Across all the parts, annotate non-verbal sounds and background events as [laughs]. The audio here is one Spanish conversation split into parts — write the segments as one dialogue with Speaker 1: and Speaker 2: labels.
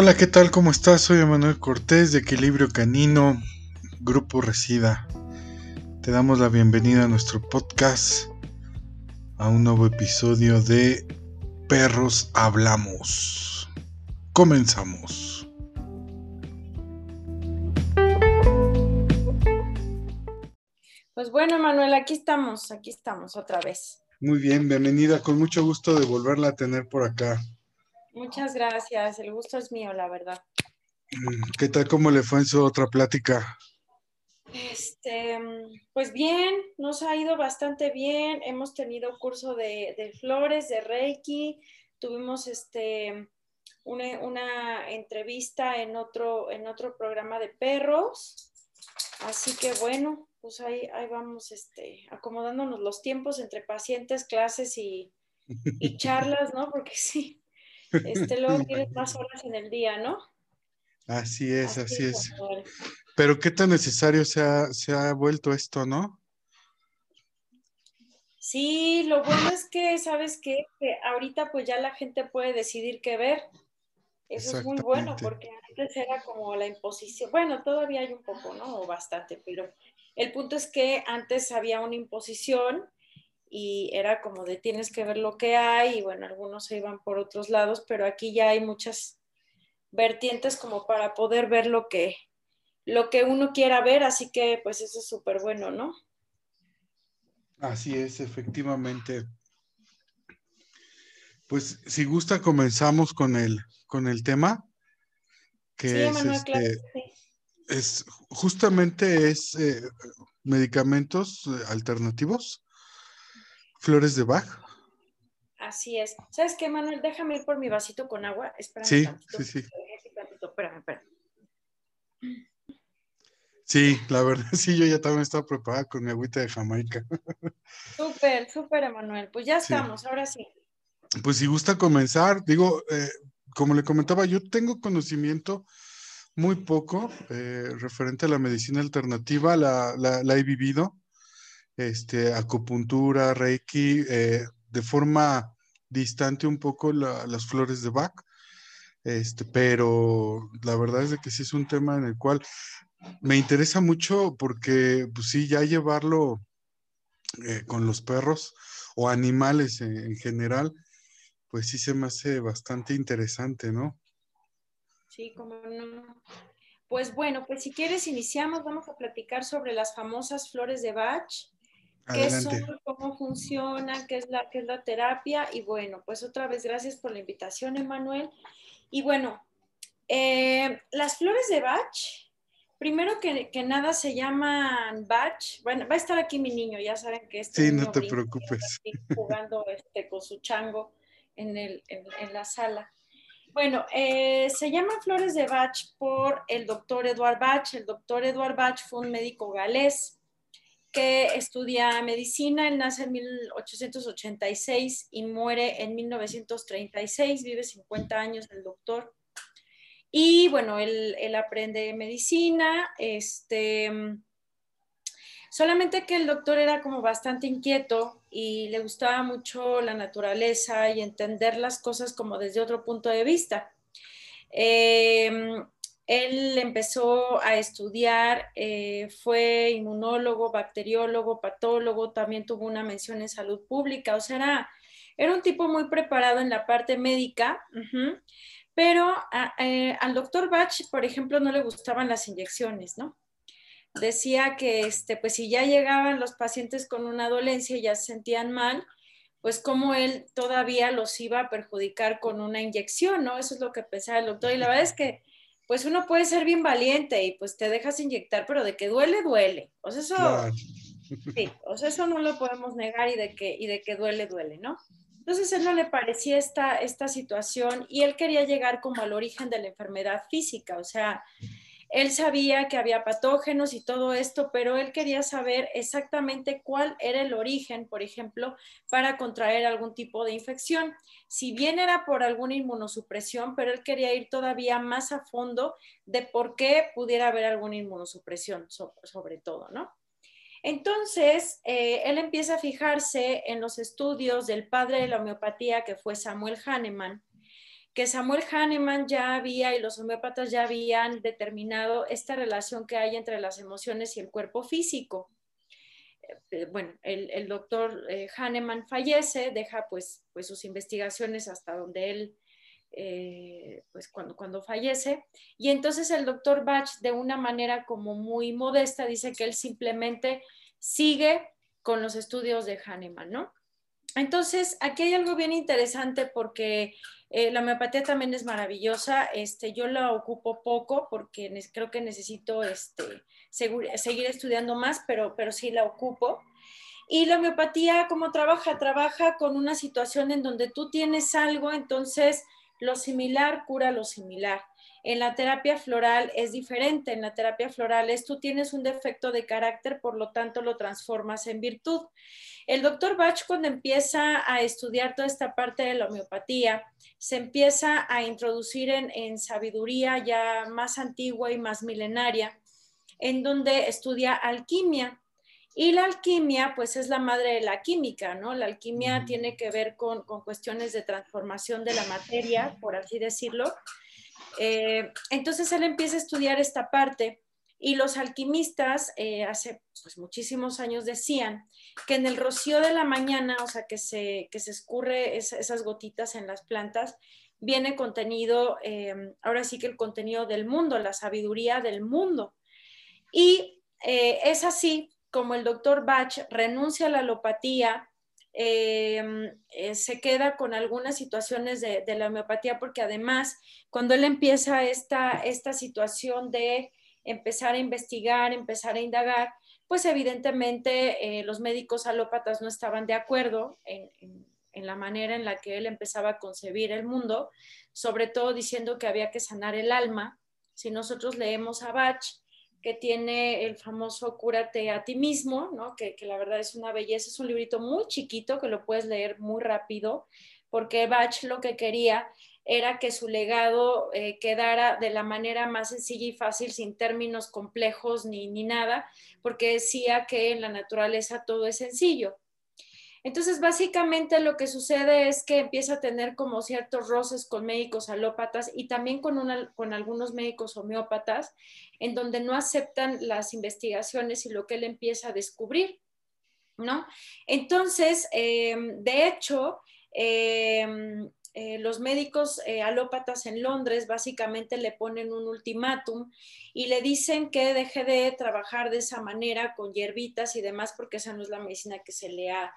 Speaker 1: Hola, ¿qué tal? ¿Cómo estás? Soy Emanuel Cortés de Equilibrio Canino, Grupo Resida. Te damos la bienvenida a nuestro podcast, a un nuevo episodio de Perros Hablamos. Comenzamos.
Speaker 2: Pues bueno, Manuel, aquí estamos, aquí estamos otra vez.
Speaker 1: Muy bien, bienvenida, con mucho gusto de volverla a tener por acá.
Speaker 2: Muchas gracias, el gusto es mío, la verdad.
Speaker 1: Mm, ¿Qué tal? ¿Cómo le fue en su otra plática?
Speaker 2: Este, pues bien, nos ha ido bastante bien. Hemos tenido curso de, flores, de Reiki. Tuvimos este, una, entrevista en otro, en otro programa de perros. Así que bueno, pues ahí, ahí vamos este, acomodándonos los tiempos entre pacientes, clases y, y [laughs] charlas, ¿no? Porque sí, este, [laughs] luego tienes más horas en el día, ¿no?
Speaker 1: Así es, así, es. Pero qué tan necesario se ha, se ha vuelto esto, ¿no?
Speaker 2: Sí, lo bueno es que, ¿sabes qué? Que ahorita pues ya la gente puede decidir qué ver. Eso es muy bueno porque antes era como la imposición. Bueno, todavía hay un poco, ¿no? O bastante, pero el punto es que antes había una imposición y era como de tienes que ver lo que hay y bueno, algunos se iban por otros lados, pero aquí ya hay muchas vertientes como para poder ver lo que, lo que uno quiera ver, así que pues eso es súper bueno, ¿no?
Speaker 1: Así es, efectivamente. Pues si gusta comenzamos con el, con el tema, que es, este, es justamente es eh, medicamentos eh, alternativos Flores de Bach.
Speaker 2: Así es. ¿Sabes qué, Manuel? Déjame ir por mi vasito con agua. Espérame
Speaker 1: sí, sí, sí.
Speaker 2: Espérame, espérame.
Speaker 1: Sí, la verdad, [laughs] sí, yo ya también estaba preparada con mi agüita de Jamaica. [laughs]
Speaker 2: Súper, súper, Emanuel. Pues ya estamos, ahora sí.
Speaker 1: Pues si gusta comenzar, digo, eh, como le comentaba, yo tengo conocimiento muy poco eh, referente a la medicina alternativa, la, la he vivido este, acupuntura, reiki, eh, de forma distante un poco las flores de Bach, este, pero la verdad es de que sí es un tema en el cual me interesa mucho porque, pues sí, ya llevarlo eh, con los perros o animales en, general, pues sí se me hace bastante interesante, ¿no?
Speaker 2: Sí, como no. Pues bueno, pues si quieres iniciamos, vamos a platicar sobre las famosas flores de Bach qué son, cómo funciona, qué es, la, qué es la terapia. Y bueno, pues otra vez gracias por la invitación, Emanuel. Y bueno, eh, las flores de Bach, primero que, nada se llaman Bach. Bueno, va a estar aquí mi niño, ya saben que este
Speaker 1: Sí, no te preocupes.
Speaker 2: Jugando este, con su chango en, el, en, la sala. Bueno, eh, se llaman flores de Bach por el doctor Eduard Bach. El doctor Eduard Bach fue un médico galés que estudia medicina. Él nace en 1886 y muere en 1936. Vive 50 años el doctor. Y bueno, él, aprende medicina. Este, solamente que el doctor era como bastante inquieto y le gustaba mucho la naturaleza y entender las cosas como desde otro punto de vista. Eh, él empezó a estudiar, eh, fue inmunólogo, bacteriólogo, patólogo, también tuvo una mención en salud pública, o sea, era, un tipo muy preparado en la parte médica, pero eh, al doctor Bach, por ejemplo, no le gustaban las inyecciones, ¿no? Decía que, este, pues si ya llegaban los pacientes con una dolencia y ya se sentían mal, pues como él todavía los iba a perjudicar con una inyección, ¿no? Eso es lo que pensaba el doctor. Y la verdad es que pues uno puede ser bien valiente y pues te dejas inyectar, pero de que duele, duele. O sea, eso, sí, o sea, eso no lo podemos negar y de que, y de que duele, duele, ¿no? Entonces, a él no le parecía esta, esta situación y él quería llegar como al origen de la enfermedad física, o sea, él sabía que había patógenos y todo esto, pero él quería saber exactamente cuál era el origen, por ejemplo, para contraer algún tipo de infección. Si bien era por alguna inmunosupresión, pero él quería ir todavía más a fondo de por qué pudiera haber alguna inmunosupresión, sobre todo, ¿no? Entonces, eh, él empieza a fijarse en los estudios del padre de la homeopatía, que fue Samuel Hahnemann, que Samuel Hahnemann ya había y los homeópatas ya habían determinado esta relación que hay entre las emociones y el cuerpo físico. Eh, bueno, el, doctor eh, Hahnemann fallece, deja pues, pues sus investigaciones hasta donde él, eh, pues cuando, cuando fallece, y entonces el doctor Bach de una manera como muy modesta dice que él simplemente sigue con los estudios de Hahnemann, ¿no? Entonces, aquí hay algo bien interesante porque la homeopatía también es maravillosa. Este, yo la ocupo poco porque creo que necesito este, seguir estudiando más, pero, pero sí la ocupo. Y la homeopatía, ¿cómo trabaja? Trabaja con una situación en donde tú tienes algo, entonces lo similar cura lo similar. En la terapia floral es diferente. En la terapia floral es tú tienes un defecto de carácter, por lo tanto lo transformas en virtud. El doctor Bach cuando empieza a estudiar toda esta parte de la homeopatía, se empieza a introducir en, en sabiduría ya más antigua y más milenaria en donde estudia alquimia. Y la alquimia, pues es la madre de la química, ¿no? La alquimia tiene que ver con, cuestiones de transformación de la materia, por así decirlo. Eh, entonces él empieza a estudiar esta parte y los alquimistas eh, hace pues, muchísimos años decían que en el rocío de la mañana, o sea, que se, que se escurre esas gotitas en las plantas, viene contenido, eh, ahora sí que el contenido del mundo, la sabiduría del mundo. Y eh, es así como el doctor Bach renuncia a la alopatía, se queda con algunas situaciones de, la homeopatía, porque además, cuando él empieza esta, esta situación de empezar a investigar, empezar a indagar, pues evidentemente los médicos alópatas no estaban de acuerdo en, en, la manera en la que él empezaba a concebir el mundo, sobre todo diciendo que había que sanar el alma. Si nosotros leemos a Bach, que tiene el famoso Cúrate a ti mismo, ¿no? que, la verdad es una belleza, es un librito muy chiquito que lo puedes leer muy rápido, porque Bach lo que quería era que su legado eh, quedara de la manera más sencilla y fácil, sin términos complejos ni, ni nada, porque decía que en la naturaleza todo es sencillo. Entonces, básicamente lo que sucede es que empieza a tener como ciertos roces con médicos alópatas y también con, con algunos médicos homeópatas, en donde no aceptan las investigaciones y lo que él empieza a descubrir, ¿no? Entonces, em, de hecho, em, eh, los médicos eh, alópatas en Londres básicamente le ponen un ultimátum y le dicen que deje de trabajar de esa manera con hierbitas y demás porque esa no es la medicina que se le ha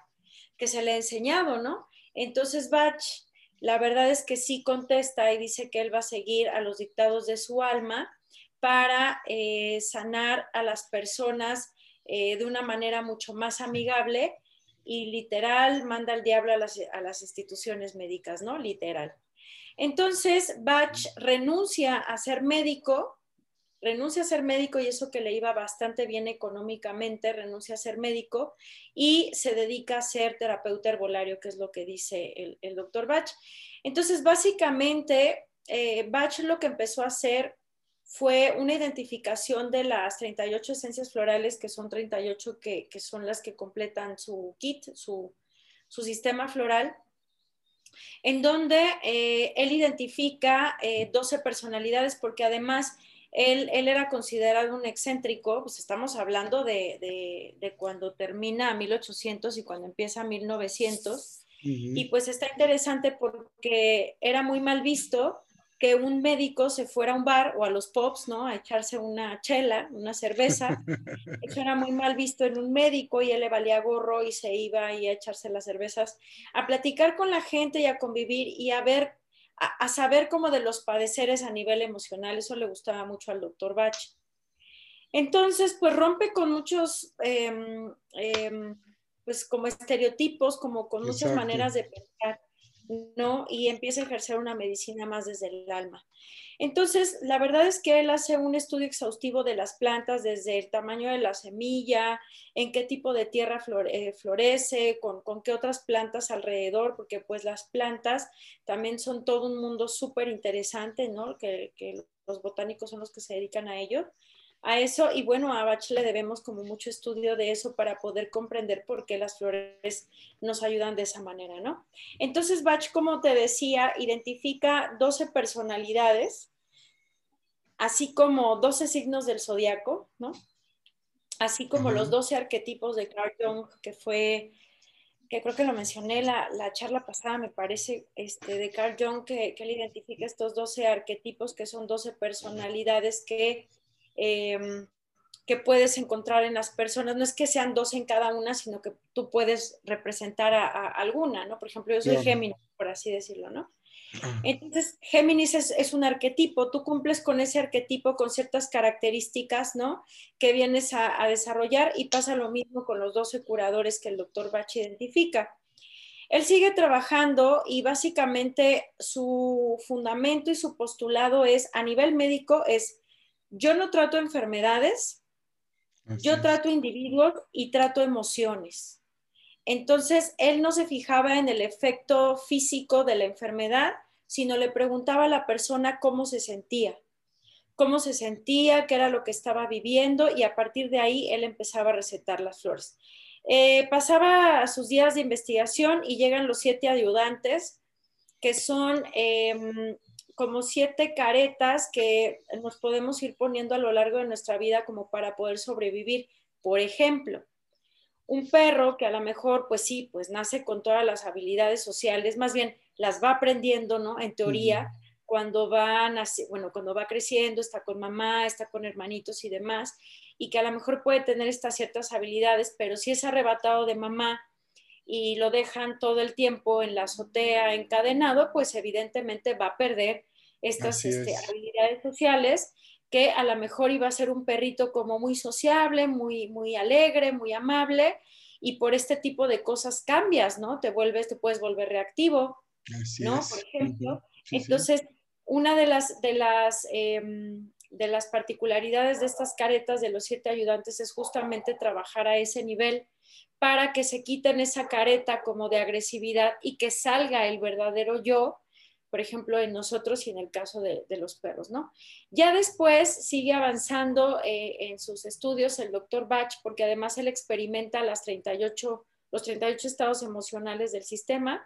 Speaker 2: que se le ha enseñado, ¿no? Entonces Bach, la verdad es que sí contesta y dice que él va a seguir a los dictados de su alma para eh, sanar a las personas de una manera mucho más amigable y literal manda al diablo a las, a las instituciones médicas, ¿no? Literal. Entonces, Bach renuncia a ser médico renuncia a ser médico y eso que le iba bastante bien económicamente, renuncia a ser médico y se dedica a ser terapeuta herbolario, que es lo que dice el, doctor Bach. Entonces, básicamente, eh, Bach lo que empezó a hacer fue una identificación de las 38 esencias florales, que son 38 que, son las que completan su kit, su, sistema floral, en donde eh, él identifica 12 eh, personalidades, porque además él, era considerado un excéntrico, pues estamos hablando de, cuando termina 1800 y cuando empieza 1900. Y pues está interesante porque era muy mal visto que un médico se fuera a un bar o a los pubs, ¿no? A echarse una chela, una cerveza. [laughs] Eso era muy mal visto en un médico y él le valía gorro y se iba a echarse las cervezas, a platicar con la gente y a convivir y a ver a, saber cómo de los padeceres a nivel emocional. Eso le gustaba mucho al doctor Bach. Entonces, pues rompe con muchos, em, em, pues como estereotipos, como con muchas maneras de pensar, ¿no? Y empieza a ejercer una medicina más desde el alma. Entonces, la verdad es que él hace un estudio exhaustivo de las plantas, desde el tamaño de la semilla, en qué tipo de tierra eh, florece, con, qué otras plantas alrededor, porque pues las plantas también son todo un mundo súper interesante, ¿no? Que, los botánicos son los que se dedican a ello. A eso y bueno, a Bach le debemos como mucho estudio de eso para poder comprender por qué las flores nos ayudan de esa manera, ¿no? Entonces Bach, como te decía, identifica 12 personalidades, así como 12 signos del zodiaco, ¿no? Así como los 12 arquetipos de Carl Jung, que fue, que creo que lo mencioné la, la charla pasada, me parece, este, de Carl Jung, que, que él identifica estos 12 arquetipos, que son 12 personalidades que Em, que puedes encontrar en las personas. No es que sean dos en cada una, sino que tú puedes representar a, alguna, ¿no? Por ejemplo, yo soy Géminis, por así decirlo, ¿no? Entonces, Géminis es, un arquetipo, tú cumples con ese arquetipo con ciertas características, ¿no? Que vienes a, desarrollar y pasa lo mismo con los 12 curadores que el doctor Bach identifica. Él sigue trabajando y básicamente su fundamento y su postulado es, a nivel médico, es yo no trato enfermedades, yo trato individuos y trato emociones. Entonces, él no se fijaba en el efecto físico de la enfermedad, sino le preguntaba a la persona cómo se sentía, cómo se sentía, qué era lo que estaba viviendo y a partir de ahí él empezaba a recetar las flores. Eh, pasaba sus días de investigación y llegan los siete ayudantes, que son em, como siete caretas que nos podemos ir poniendo a lo largo de nuestra vida como para poder sobrevivir. Por ejemplo, un perro que a lo mejor, pues sí, pues nace con todas las habilidades sociales, más bien las va aprendiendo, ¿no? En teoría, cuando va, bueno, cuando va creciendo, está con mamá, está con hermanitos y demás, y que a lo mejor puede tener estas ciertas habilidades, pero si es arrebatado de mamá y lo dejan todo el tiempo en la azotea encadenado, pues evidentemente va a perder estas este, habilidades sociales que a lo mejor iba a ser un perrito como muy sociable, muy, muy alegre, muy amable, y por este tipo de cosas cambias, ¿no? Te vuelves, te puedes volver reactivo, ¿no? Por ejemplo. Entonces, una de las, de, las, em, de las particularidades de estas caretas de los siete ayudantes es justamente trabajar a ese nivel para que se quiten esa careta como de agresividad y que salga el verdadero yo por ejemplo, en nosotros y en el caso de, los perros, ¿no? Ya después sigue avanzando eh, en sus estudios el doctor Bach, porque además él experimenta las 38, los 38 estados emocionales del sistema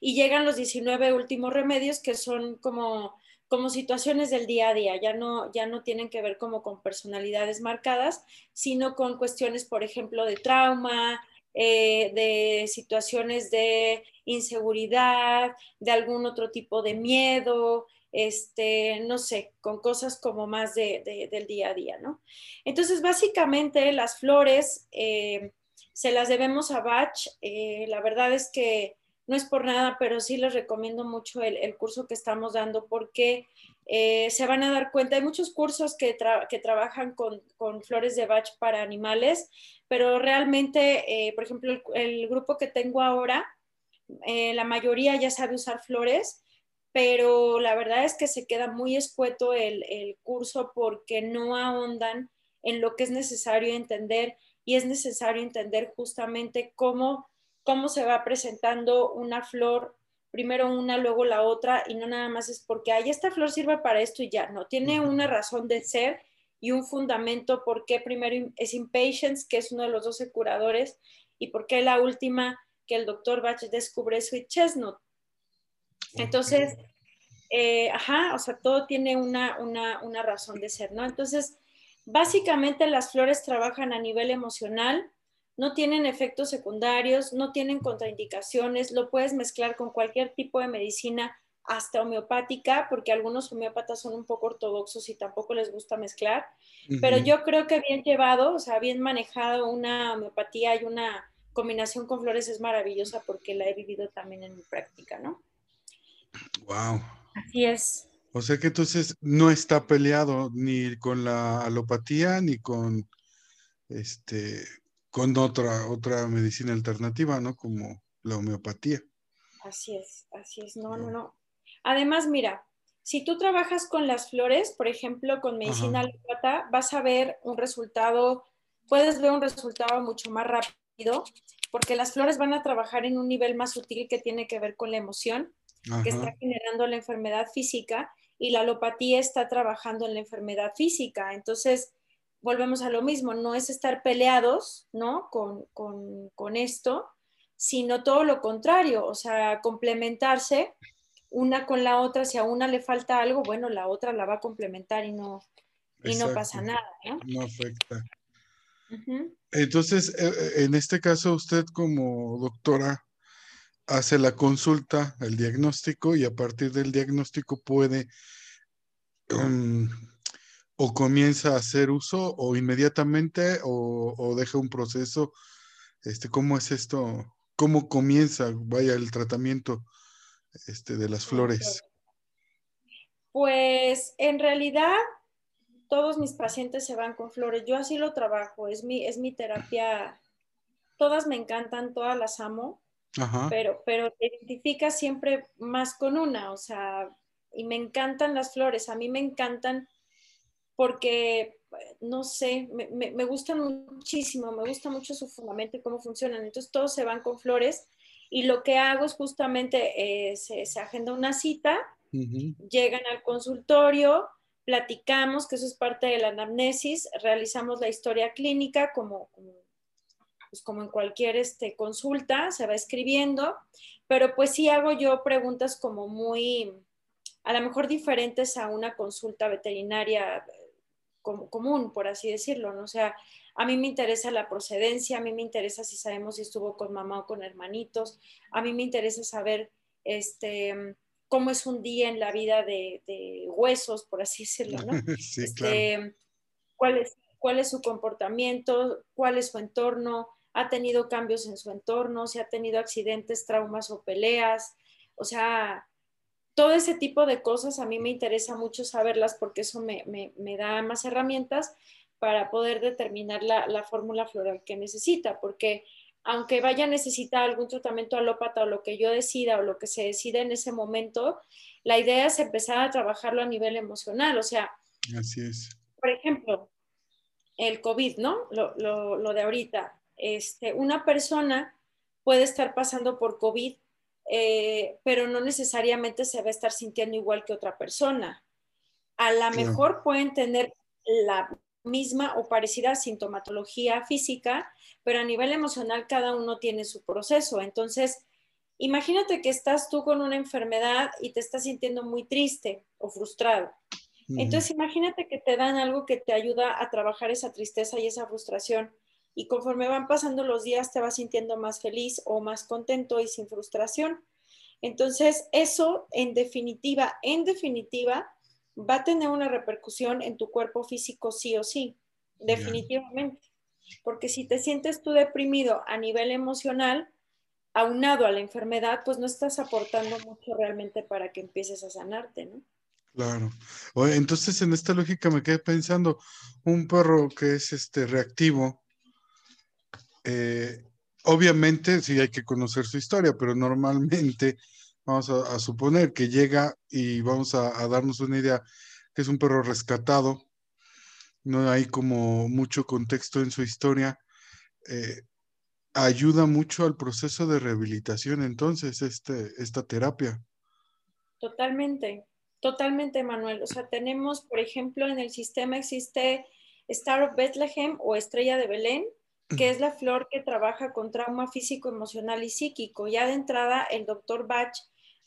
Speaker 2: y llegan los 19 últimos remedios que son como como situaciones del día a día, ya no, ya no tienen que ver como con personalidades marcadas, sino con cuestiones, por ejemplo, de trauma, eh, de situaciones de inseguridad, de algún otro tipo de miedo, este, no sé, con cosas como más de, del día a día, ¿no? Entonces, básicamente las flores eh, se las debemos a Bach. Eh, la verdad es que no es por nada, pero sí les recomiendo mucho el, curso que estamos dando porque se van a dar cuenta, hay muchos cursos que, que trabajan con, con, flores de Bach para animales, pero realmente, eh, por ejemplo, el, grupo que tengo ahora, eh, la mayoría ya sabe usar flores, pero la verdad es que se queda muy escueto el, curso porque no ahondan en lo que es necesario entender y es necesario entender justamente cómo, cómo se va presentando una flor, primero una, luego la otra, y no nada más es porque, ay, esta flor sirve para esto y ya, no, tiene una razón de ser y un fundamento por qué primero es Impatience, que es uno de los 12 curadores, y por qué la última que el doctor Bach descubre Sweet Chestnut. Entonces, eh, ajá, o sea, todo tiene una, una, una razón de ser, ¿no? Entonces, básicamente las flores trabajan a nivel emocional, no tienen efectos secundarios, no tienen contraindicaciones, lo puedes mezclar con cualquier tipo de medicina hasta homeopática, porque algunos homeópatas son un poco ortodoxos y tampoco les gusta mezclar, pero yo creo que bien llevado, o sea, bien manejado una homeopatía y una combinación con flores es maravillosa porque la he vivido también en mi práctica, ¿no?
Speaker 1: Wow.
Speaker 2: Así es.
Speaker 1: O sea que entonces no está peleado ni con la alopatía ni con este con otra otra medicina alternativa, ¿no? Como la homeopatía.
Speaker 2: Así es, así es. No, no, no. Además, mira, si tú trabajas con las flores, por ejemplo, con medicina alópata, vas a ver un resultado, puedes ver un resultado mucho más rápido, porque las flores van a trabajar en un nivel más sutil que tiene que ver con la emoción que está generando la enfermedad física y la alopatía está trabajando en la enfermedad física. Entonces, volvemos a lo mismo, no es estar peleados, ¿no? Con, con esto, sino todo lo contrario, o sea, complementarse una con la otra, si a una le falta algo, bueno, la otra la va a complementar y no, y no pasa nada, ¿no?
Speaker 1: No afecta. Entonces, eh, eh, en este caso, usted como doctora hace la consulta, el diagnóstico, y a partir del diagnóstico puede um, o comienza a hacer uso o inmediatamente o, deja un proceso. Este, ¿Cómo es esto? ¿Cómo comienza, vaya, el tratamiento este, de las flores?
Speaker 2: Pues en realidad todos mis pacientes se van con flores. Yo así lo trabajo, es mi, es mi terapia. Todas me encantan, todas las amo, pero, pero te identificas siempre más con una, o sea, y me encantan las flores, a mí me encantan porque, no sé, me, me, gustan muchísimo, me gusta mucho su fundamento y cómo funcionan. Entonces todos se van con flores y lo que hago es justamente, eh, se, agenda una cita, llegan al consultorio, platicamos, que eso es parte de la anamnesis, realizamos la historia clínica como, como, pues como en cualquier este, consulta, se va escribiendo, pero pues sí hago yo preguntas como muy, a lo mejor diferentes a una consulta veterinaria común, por así decirlo, ¿no? O sea, a mí me interesa la procedencia, a mí me interesa si sabemos si estuvo con mamá o con hermanitos, a mí me interesa saber, este, cómo es un día en la vida de, huesos, por así decirlo, ¿no? [laughs]
Speaker 1: Sí, este,
Speaker 2: cuál, es, cuál es su comportamiento, cuál es su entorno, ha tenido cambios en su entorno, si ha tenido accidentes, traumas o peleas, o sea, todo ese tipo de cosas a mí me interesa mucho saberlas porque eso me, da más herramientas para poder determinar la, la fórmula floral que necesita, porque aunque vaya a necesitar algún tratamiento alópata o lo que yo decida o lo que se decida en ese momento, la idea es empezar a trabajarlo a nivel emocional. O sea,
Speaker 1: Así es.
Speaker 2: por ejemplo, el COVID, ¿no? Lo, de ahorita. Este, una persona puede estar pasando por COVID, eh, pero no necesariamente se va a estar sintiendo igual que otra persona. A lo mejor pueden tener la misma o parecida sintomatología física, pero a nivel emocional cada uno tiene su proceso. Entonces, imagínate que estás tú con una enfermedad y te estás sintiendo muy triste o frustrado. Entonces, imagínate que te dan algo que te ayuda a trabajar esa tristeza y esa frustración. Y conforme van pasando los días, te vas sintiendo más feliz o más contento y sin frustración. Entonces, eso en definitiva, en definitiva, va a tener una repercusión en tu cuerpo físico sí o sí, definitivamente. Porque si te sientes tú deprimido a nivel emocional, aunado a la enfermedad, pues no estás aportando mucho realmente para que empieces a sanarte, ¿no?
Speaker 1: Claro. entonces en esta lógica me quedé pensando, un perro que es este reactivo, eh, obviamente sí hay que conocer su historia, pero normalmente [laughs] vamos a, suponer que llega y vamos a, darnos una idea que es un perro rescatado, no hay como mucho contexto en su historia, eh, ayuda mucho al proceso de rehabilitación entonces este, esta terapia.
Speaker 2: Totalmente, totalmente, Manuel. O sea, tenemos, por ejemplo, en el sistema existe Star of Bethlehem o Estrella de Belén, que es la flor que trabaja con trauma físico, emocional y psíquico. Ya de entrada, el doctor Bach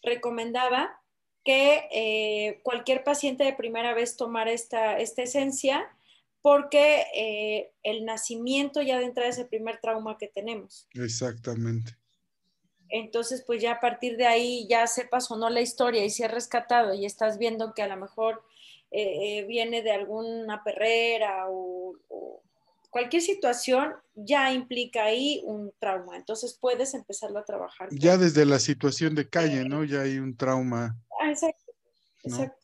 Speaker 2: recomendaba que eh, cualquier paciente de primera vez tomara esta, esta esencia porque eh, el nacimiento ya de entrada es el primer trauma que tenemos.
Speaker 1: Exactamente.
Speaker 2: Entonces, pues ya a partir de ahí ya sepas o no la historia y si es rescatado y estás viendo que a lo mejor eh, viene de alguna perrera o, cualquier situación ya implica ahí un trauma. Entonces puedes empezarlo a trabajar.
Speaker 1: Ya desde la situación de calle, ¿no? Ya hay un trauma.
Speaker 2: Ah, exacto. Exacto.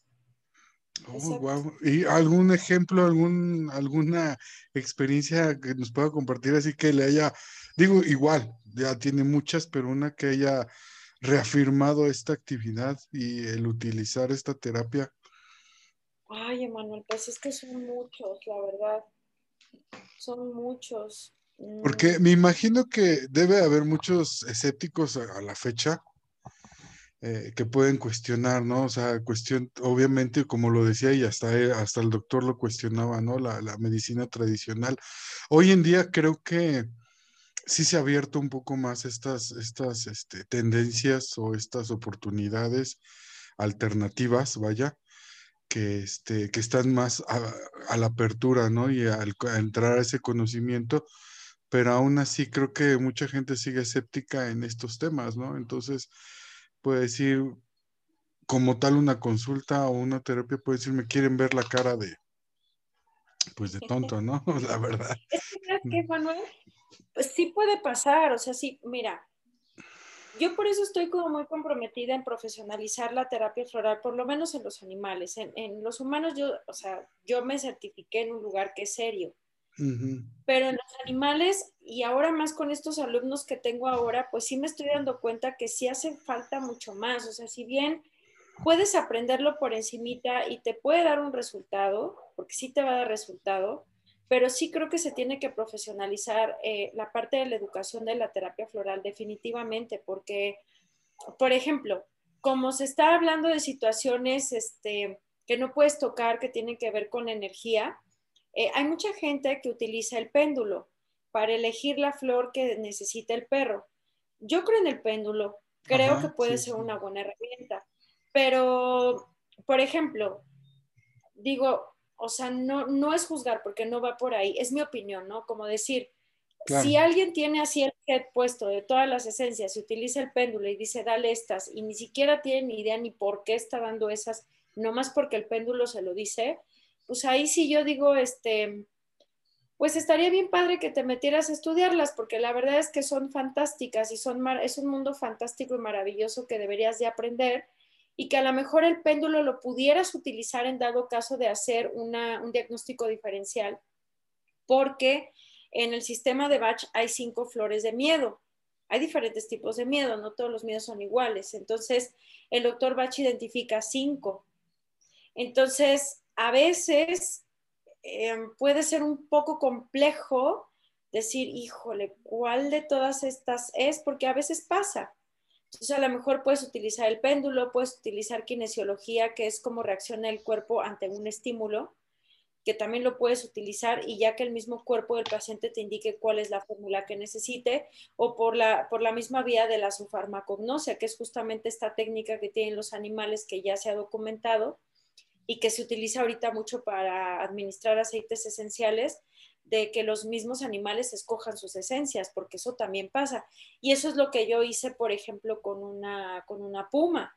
Speaker 1: Oh, ¿Y algún ejemplo, algún, alguna experiencia que nos pueda compartir así que le haya, digo, igual, ya tiene muchas, pero una que haya reafirmado esta actividad y el utilizar esta terapia?
Speaker 2: Ay, Emanuel, pues es que son muchos, la verdad son muchos.
Speaker 1: Porque mm. me imagino que debe haber muchos escépticos a, la fecha eh, que pueden cuestionar, ¿no? O sea, cuestión, obviamente, como lo decía y hasta, hasta el doctor lo cuestionaba, ¿no? La, la medicina tradicional. Hoy en día creo que sí se ha abierto un poco más estas, estas este, tendencias o estas oportunidades alternativas, vaya, que, este, que están más a, la apertura, ¿no? Y al, a entrar a ese conocimiento, pero aún así creo que mucha gente sigue escéptica en estos temas, ¿no? Entonces, puede decir, como tal, una consulta o una terapia, puede decir, me quieren ver la cara de, pues de [laughs] tonto, ¿no? [laughs] la verdad.
Speaker 2: Es que, Manuel, pues sí puede pasar, o sea, sí, mira, yo por eso estoy como muy comprometida en profesionalizar la terapia floral, por lo menos en los animales. En, los humanos, yo, o sea, yo me certifiqué en un lugar que es serio. Pero en los animales, y ahora más con estos alumnos que tengo ahora, pues sí me estoy dando cuenta que sí hace falta mucho más. O sea, si bien puedes aprenderlo por encimita y te puede dar un resultado, porque sí te va a dar resultado, pero sí creo que se tiene que profesionalizar eh, la parte de la educación de la terapia floral definitivamente, porque, por ejemplo, como se está hablando de situaciones este, que no puedes tocar, que tienen que ver con energía, eh, hay mucha gente que utiliza el péndulo para elegir la flor que necesita el perro. Yo creo en el péndulo, creo que puede ser una buena herramienta, pero, por ejemplo, digo, o sea, no, no es juzgar porque no va por ahí, es mi opinión, ¿no? Como decir, si alguien tiene así el head puesto de todas las esencias y utiliza el péndulo y dice, dale estas, y ni siquiera tiene ni idea ni por qué está dando esas, nomás porque el péndulo se lo dice, pues ahí sí yo digo, este, pues estaría bien padre que te metieras a estudiarlas, porque la verdad es que son fantásticas y son es un mundo fantástico y maravilloso que deberías de aprender y que a lo mejor el péndulo lo pudieras utilizar en dado caso de hacer un diagnóstico diferencial, porque en el sistema de Bach hay cinco flores de miedo. Hay diferentes tipos de miedo, no todos los miedos son iguales. Entonces, el doctor Bach identifica cinco. Entonces, a veces em, puede ser un poco complejo decir, híjole, ¿cuál de todas estas es? Porque a veces pasa. Entonces, a lo mejor puedes utilizar el péndulo, puedes utilizar kinesiología, que es cómo reacciona el cuerpo ante un estímulo, que también lo puedes utilizar y ya que el mismo cuerpo del paciente te indique cuál es la fórmula que necesite, o por la, por la misma vía de la sufarmacognosia, que es justamente esta técnica que tienen los animales que ya se ha documentado y que se utiliza ahorita mucho para administrar aceites esenciales de que los mismos animales escojan sus esencias, porque eso también pasa. Y eso es lo que yo hice, por ejemplo, con una, con una puma.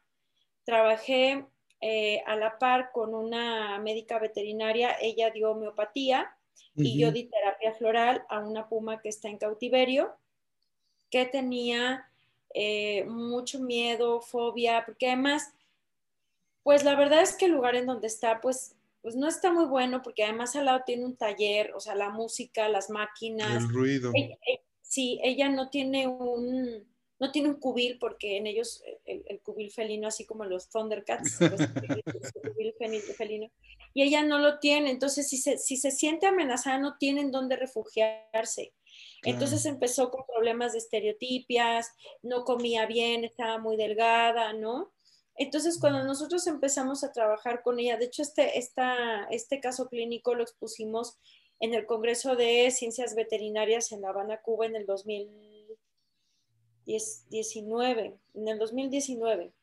Speaker 2: Trabajé eh, a la par con una médica veterinaria, ella dio homeopatía y yo di terapia floral a una puma que está en cautiverio, que tenía eh, mucho miedo, fobia, porque además, pues la verdad es que el lugar en donde está, pues pues no está muy bueno porque además al lado tiene un taller, o sea, la música, las máquinas.
Speaker 1: El ruido.
Speaker 2: sí, ella no tiene un, no tiene un cubil porque en ellos el, cubil felino, así como los Thundercats, pues, el [laughs] cubil felino, y ella no lo tiene, entonces si se, si se siente amenazada no tienen dónde refugiarse. Entonces empezó con problemas de estereotipias, no comía bien, estaba muy delgada, ¿no? Entonces, cuando nosotros empezamos a trabajar con ella, de hecho, este, este caso clínico lo expusimos en el Congreso de Ciencias Veterinarias en La Habana, Cuba, en el 2019, en el 2019.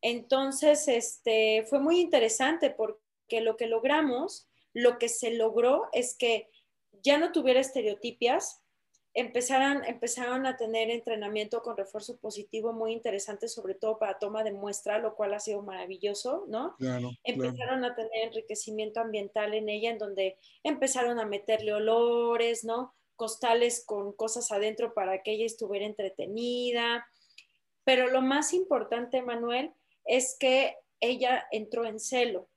Speaker 2: Entonces, este, fue muy interesante porque lo que logramos, lo que se logró es que ya no tuviera estereotipias, empezaron, empezaron a tener entrenamiento con refuerzo positivo muy interesante, sobre todo para toma de muestra, lo cual ha sido maravilloso, ¿no? empezaron a tener enriquecimiento ambiental en ella, en donde empezaron a meterle olores, ¿no? Costales con cosas adentro para que ella estuviera entretenida. Pero lo más importante, Manuel, es que ella entró en celo.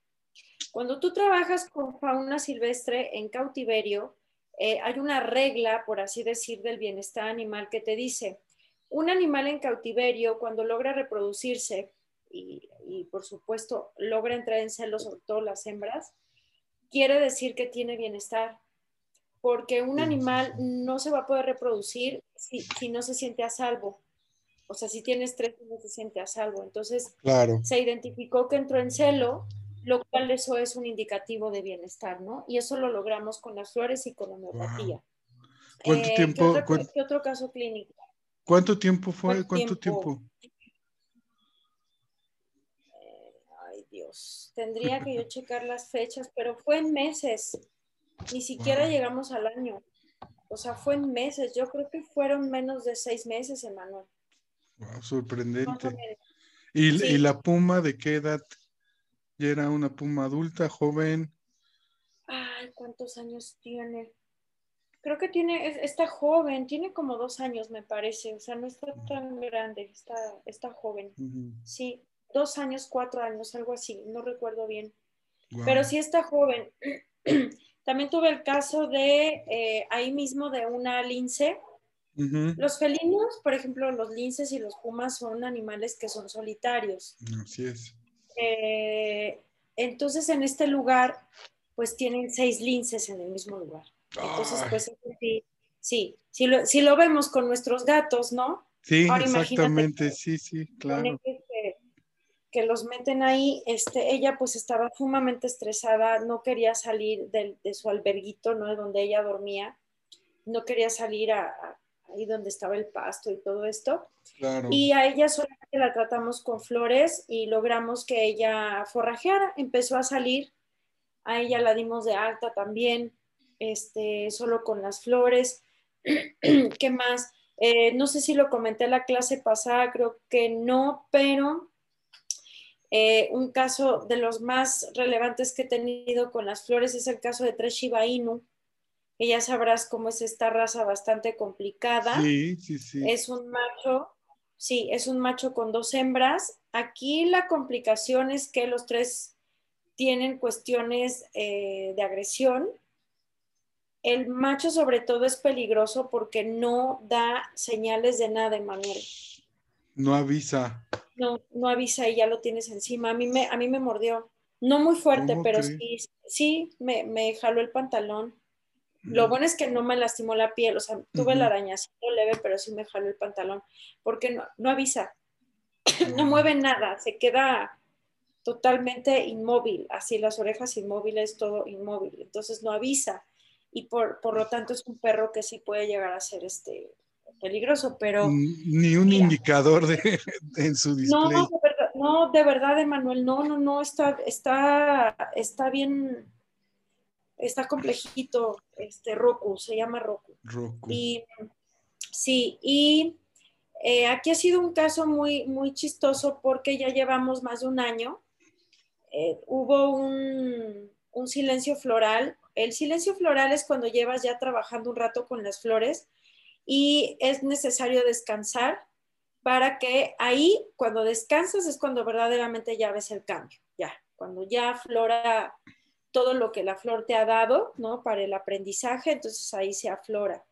Speaker 2: Cuando tú trabajas con fauna silvestre en cautiverio, eh, hay una regla, por así decir, del bienestar animal que te dice, un animal en cautiverio, cuando logra reproducirse y, por supuesto logra entrar en celos, sobre todo las hembras, quiere decir que tiene bienestar, porque un animal no se va a poder reproducir si, no se siente a salvo. O sea, si tiene estrés no se siente a salvo. Entonces,
Speaker 1: claro.
Speaker 2: se identificó que entró en celo, lo cual eso es un indicativo de bienestar, ¿no? Y eso lo logramos con las flores y con la homeopatía.
Speaker 1: ¿Cuánto
Speaker 2: Eh,
Speaker 1: tiempo?
Speaker 2: ¿qué otro,
Speaker 1: cuán-
Speaker 2: qué otro caso clínico?
Speaker 1: ¿Cuánto tiempo fue?
Speaker 2: ¿Cuánto
Speaker 1: ¿Cuánto
Speaker 2: tiempo?
Speaker 1: tiempo?
Speaker 2: Ay, Dios. Tendría que yo [laughs] checar las fechas, pero fue en meses. Ni siquiera
Speaker 1: Wow.
Speaker 2: llegamos al año. O sea, fue en meses. Yo creo que fueron menos de seis meses, Emanuel.
Speaker 1: Wow, sorprendente.
Speaker 2: menos.
Speaker 1: ¿Y,
Speaker 2: Sí.
Speaker 1: y la puma de qué edad? ¿Ya era una puma adulta, joven?
Speaker 2: Ay, ¿cuántos años tiene? Creo que tiene, es- está joven, tiene como dos años, me parece. O sea, no está tan grande, está, está joven. Sí, dos años, cuatro años, algo así, no recuerdo bien.
Speaker 1: Wow.
Speaker 2: Pero sí está joven. [clears throat] También tuve el caso de eh, ahí mismo de una lince. Los felinos, por ejemplo, los linces y los pumas son animales que son solitarios.
Speaker 1: Así es.
Speaker 2: Eh, entonces, en este lugar, pues tienen seis linces en el mismo lugar. Entonces,
Speaker 1: Ay.
Speaker 2: pues sí, sí, si lo, si lo vemos con nuestros gatos, ¿no?
Speaker 1: Sí,
Speaker 2: ahora
Speaker 1: exactamente,
Speaker 2: que-
Speaker 1: sí, sí, claro.
Speaker 2: Que, los meten ahí, este, ella pues estaba sumamente estresada, no quería salir del- de su alberguito, ¿no? De donde ella dormía, no quería salir a, a- ahí donde estaba el pasto y todo esto.
Speaker 1: Claro.
Speaker 2: Y a ella solamente la tratamos con flores y logramos que ella forrajeara, empezó a salir, a ella la dimos de alta también, este, solo con las flores. [clears throat] ¿Qué más? Eh, no sé si lo comenté en la clase pasada, creo que no, pero eh, un caso de los más relevantes que he tenido con las flores es el caso de tres Shiba Inu, que ya sabrás cómo es esta raza bastante complicada.
Speaker 1: Sí, sí, sí.
Speaker 2: Es un macho, sí, es un macho con dos hembras. Aquí la complicación es que los tres tienen cuestiones eh, de agresión. El macho sobre todo es peligroso porque no da señales de nada, Emanuel.
Speaker 1: No avisa.
Speaker 2: No, no avisa y ya lo tienes encima. A mí me, a mí me mordió. No muy fuerte,
Speaker 1: ¿Cómo
Speaker 2: pero sí, sí, me, me jaló el pantalón. Lo bueno es que no me lastimó la piel, o sea, tuve el arañacito leve, pero sí me jaló el pantalón, porque no, no avisa, [clears throat] no mueve nada, se queda totalmente inmóvil, así las orejas inmóviles, todo inmóvil, entonces no avisa y por, por lo tanto es un perro que sí puede llegar a ser este peligroso, pero
Speaker 1: Ni un
Speaker 2: Mira.
Speaker 1: indicador de, en su
Speaker 2: no,
Speaker 1: display.
Speaker 2: de verdad, no, de verdad, Emanuel, no, no, no, está, está, está bien, está complejito, este Roku, se llama Roku.
Speaker 1: Roku.
Speaker 2: Y sí, y eh, aquí ha sido un caso muy, muy chistoso porque ya llevamos más de un año. Eh, hubo un, un silencio floral. El silencio floral es cuando llevas ya trabajando un rato con las flores y es necesario descansar para que ahí, cuando descansas, es cuando verdaderamente ya ves el cambio. Ya, cuando ya aflora todo lo que la flor te ha dado, ¿no? Para el aprendizaje, entonces ahí se aflora.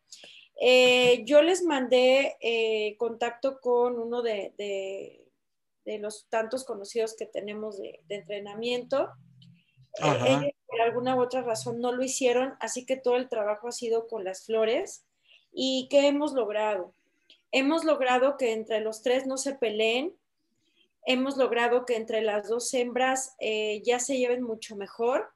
Speaker 2: Eh, yo les mandé eh, contacto con uno de, de, de, los tantos conocidos que tenemos de, de entrenamiento. Eh, por alguna u otra razón no lo hicieron, así que todo el trabajo ha sido con las flores. ¿Y qué hemos logrado? Hemos logrado que entre los tres no se peleen, hemos logrado que entre las dos hembras eh, ya se lleven mucho mejor,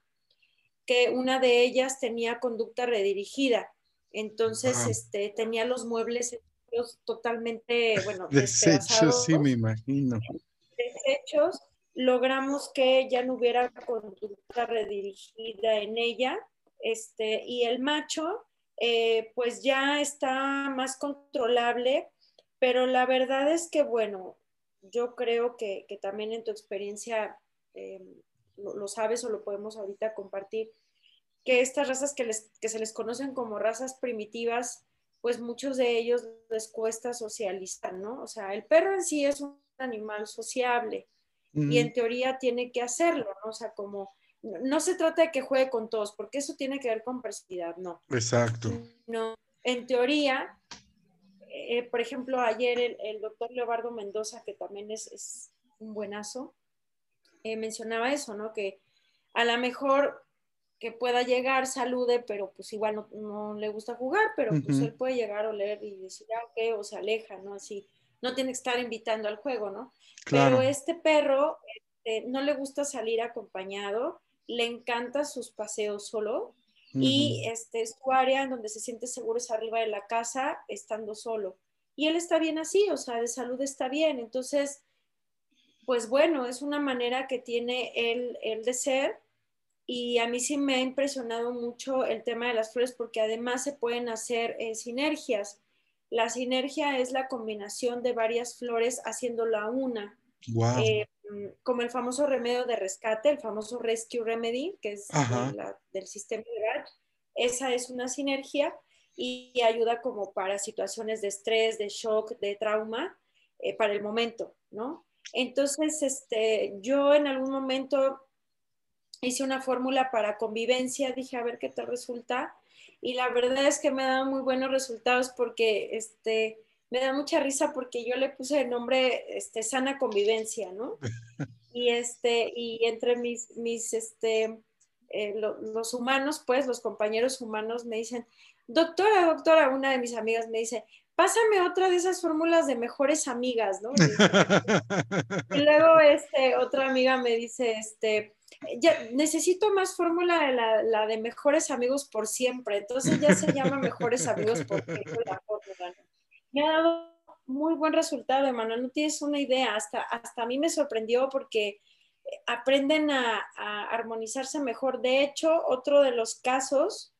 Speaker 2: que una de ellas tenía conducta redirigida, entonces este, tenía los muebles totalmente, bueno, [laughs]
Speaker 1: Desechos, sí, me imagino.
Speaker 2: deshechos, logramos que ya no hubiera conducta redirigida en ella, este, y el macho, eh, pues ya está más controlable, pero la verdad es que, bueno, yo creo que, que también en tu experiencia eh, lo, lo, sabes o lo podemos ahorita compartir, que estas razas que, les, que se les conocen como razas primitivas, pues muchos de ellos les cuesta socializar, ¿no? O sea, el perro en sí es un animal sociable uh -huh. y en teoría tiene que hacerlo, ¿no? O sea, como no se trata de que juegue con todos, porque eso tiene que ver con personalidad, no.
Speaker 1: Exacto.
Speaker 2: No, en teoría, eh, por ejemplo, ayer el, el, doctor Leobardo Mendoza, que también es, es un buenazo, eh, mencionaba eso, ¿no? Que a lo mejor que pueda llegar, salude, pero pues igual no, no le gusta jugar, pero uh -huh. pues él puede llegar a oler y decir, ah, ok, o se aleja, ¿no? Así. no tiene que estar invitando al juego, ¿no? Pero este perro este, no le gusta salir acompañado, le encanta sus paseos solo y este, su área en donde se siente seguro es arriba de la casa, estando solo. Y él está bien así, o sea, de salud está bien. Entonces, pues bueno, es una manera que tiene él, de ser. Y a mí sí me ha impresionado mucho el tema de las flores porque además se pueden hacer eh, sinergias. La sinergia es la combinación de varias flores haciéndola una. Eh, como el famoso remedio de rescate, el famoso Rescue Remedy, que es del sistema de Esa es una sinergia y ayuda como para situaciones de estrés, de shock, de trauma, eh, para el momento, ¿no? Entonces, este, yo en algún momento hice una fórmula para convivencia, dije a ver qué te resulta, y la verdad es que me ha dado muy buenos resultados porque, este, me da mucha risa porque yo le puse el nombre este, sana convivencia, ¿no? [laughs] Y, este, y entre mis, mis este, eh, los humanos, pues los compañeros humanos me dicen, doctora, doctora, una de mis amigas me dice, pásame otra de esas fórmulas de mejores amigas, ¿no? [laughs] Y, luego este, otra amiga me dice, este, ya, necesito más fórmula de la, la, de mejores amigos por siempre, entonces ya se llama mejores amigos por siempre la fórmula, ¿no? me ha dado muy buen resultado, Emanuel, no tienes una idea, hasta, hasta a mí me sorprendió porque eh, aprenden a, armonizarse mejor. De hecho, otro de los casos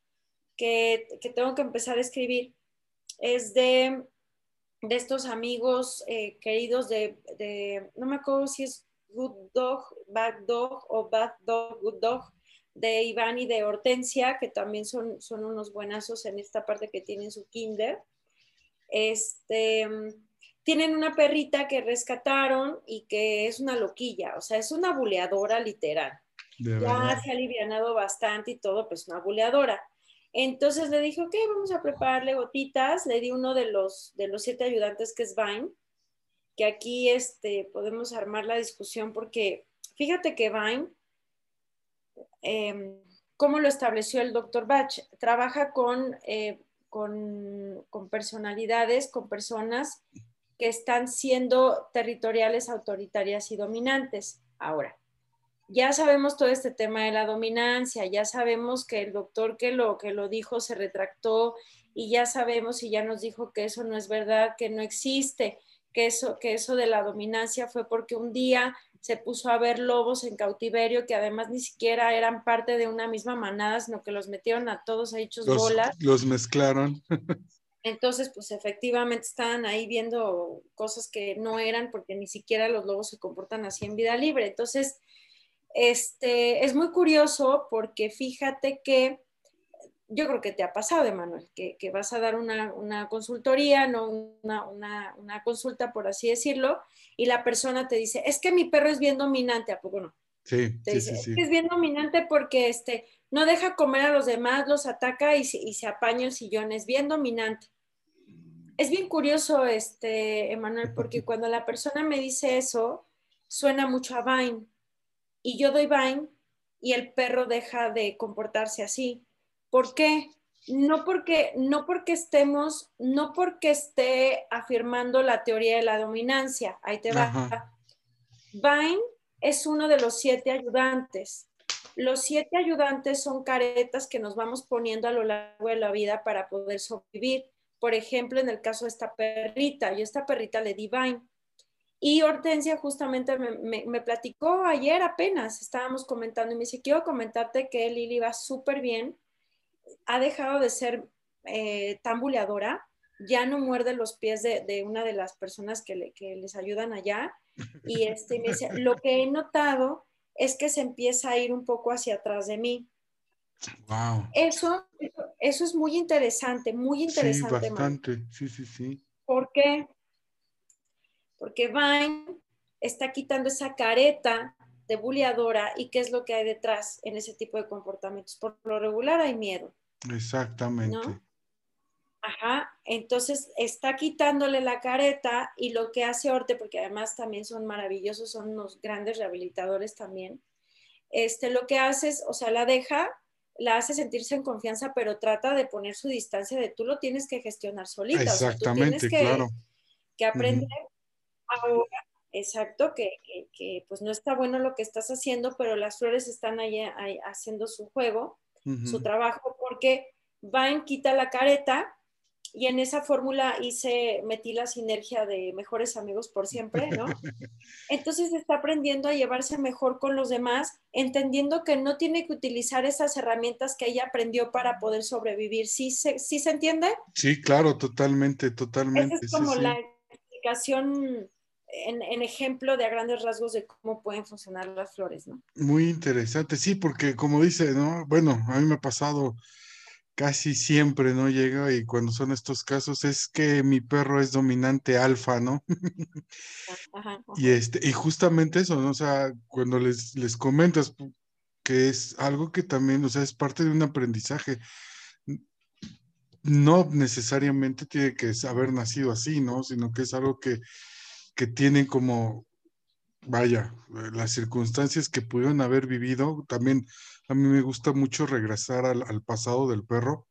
Speaker 2: que, tengo que empezar a escribir es de, de estos amigos eh, queridos de, no me acuerdo si es Good Dog, Bad Dog o Bad Dog, Good Dog, de Iván y de Hortensia, que también son, son unos buenazos en esta parte que tienen su kinder. Este, tienen una perrita que rescataron y que es una loquilla, o sea, es una buleadora literal. ya se ha alivianado bastante y todo, pues una buleadora. Entonces le dije, ok, vamos a prepararle gotitas. Le di uno de los, de los siete ayudantes que es Vine, que aquí este, podemos armar la discusión porque fíjate que Vine, eh, ¿cómo lo estableció el doctor Bach? Trabaja con eh, con, personalidades, con personas que están siendo territoriales, autoritarias y dominantes. Ahora, ya sabemos todo este tema de la dominancia, ya sabemos que el doctor que lo, que lo dijo se retractó y ya sabemos y ya nos dijo que eso no es verdad, que no existe, que eso, que eso de la dominancia fue porque un día se puso a ver lobos en cautiverio que además ni siquiera eran parte de una misma manada, sino que los metieron a todos a hechos bolas.
Speaker 1: Los mezclaron. [laughs]
Speaker 2: Entonces, pues efectivamente estaban ahí viendo cosas que no eran porque ni siquiera los lobos se comportan así en vida libre. Entonces, este, es muy curioso porque fíjate que yo creo que te ha pasado, Emanuel, que, que vas a dar una, consultoría, no una, consulta, por así decirlo, y la persona te dice, es que mi perro es bien dominante, ¿a poco no?
Speaker 1: Sí,
Speaker 2: sí, sí, Es, bien dominante porque este, no deja comer a los demás, los ataca y, y se apaña el sillón, es bien dominante. Es bien curioso, este, Emanuel, porque [laughs] cuando la persona me dice eso, suena mucho a Vine, y yo doy Vine y el perro deja de comportarse así ¿Por qué? No porque, no porque estemos, no porque esté afirmando la teoría de la dominancia. Ahí te va. Vine es uno de los siete ayudantes. Los siete ayudantes son caretas que nos vamos poniendo a lo largo de la vida para poder sobrevivir. Por ejemplo, en el caso de esta perrita, yo esta perrita le di Vine. Y Hortensia justamente me, me, platicó ayer apenas, estábamos comentando y me dice, quiero comentarte que Lili va súper bien, ha dejado de ser eh, tan buleadora, ya no muerde los pies de, una de las personas que, les ayudan allá. Y este, me dice, lo que he notado es que se empieza a ir un poco hacia atrás de mí.
Speaker 1: Wow.
Speaker 2: Eso, eso es muy interesante, muy interesante.
Speaker 1: Sí, bastante, sí, sí, sí.
Speaker 2: ¿Por qué? Porque Vine está quitando esa careta de buleadora y qué es lo que hay detrás en ese tipo de comportamientos. Por lo regular hay miedo.
Speaker 1: Exactamente.
Speaker 2: Ajá, entonces está quitándole la careta y lo que hace Orte, porque además también son maravillosos, son unos grandes rehabilitadores también, este, lo que hace es, o sea, la deja, la hace sentirse en confianza, pero trata de poner su distancia de tú lo tienes que gestionar solita.
Speaker 1: Exactamente,
Speaker 2: o sea, tú tienes
Speaker 1: que,
Speaker 2: que aprender ahora, exacto, que, pues no está bueno lo que estás haciendo, pero las flores están ahí, haciendo su juego, su trabajo, porque van, quita la careta y en esa fórmula hice, metí la sinergia de mejores amigos por siempre, ¿no? [laughs] Entonces está aprendiendo a llevarse mejor con los demás, entendiendo que no tiene que utilizar esas herramientas que ella aprendió para poder sobrevivir. ¿Sí se, ¿sí se entiende?
Speaker 1: Sí, claro, totalmente, totalmente.
Speaker 2: Esa es como la explicación en, en, ejemplo de a grandes rasgos de cómo pueden funcionar las flores, ¿no?
Speaker 1: Muy interesante, sí, porque como dice, ¿no? Bueno, a mí me ha pasado casi siempre no llega y cuando son estos casos es que mi perro es dominante alfa, ¿no? [laughs] Y este, y justamente eso, ¿no? O sea, cuando les, les comentas que es algo que también, o sea, es parte de un aprendizaje. No necesariamente tiene que haber nacido así, ¿no? Sino que es algo que, que tienen como, vaya, las circunstancias que pudieron haber vivido. También a mí me gusta mucho regresar al, pasado del perro,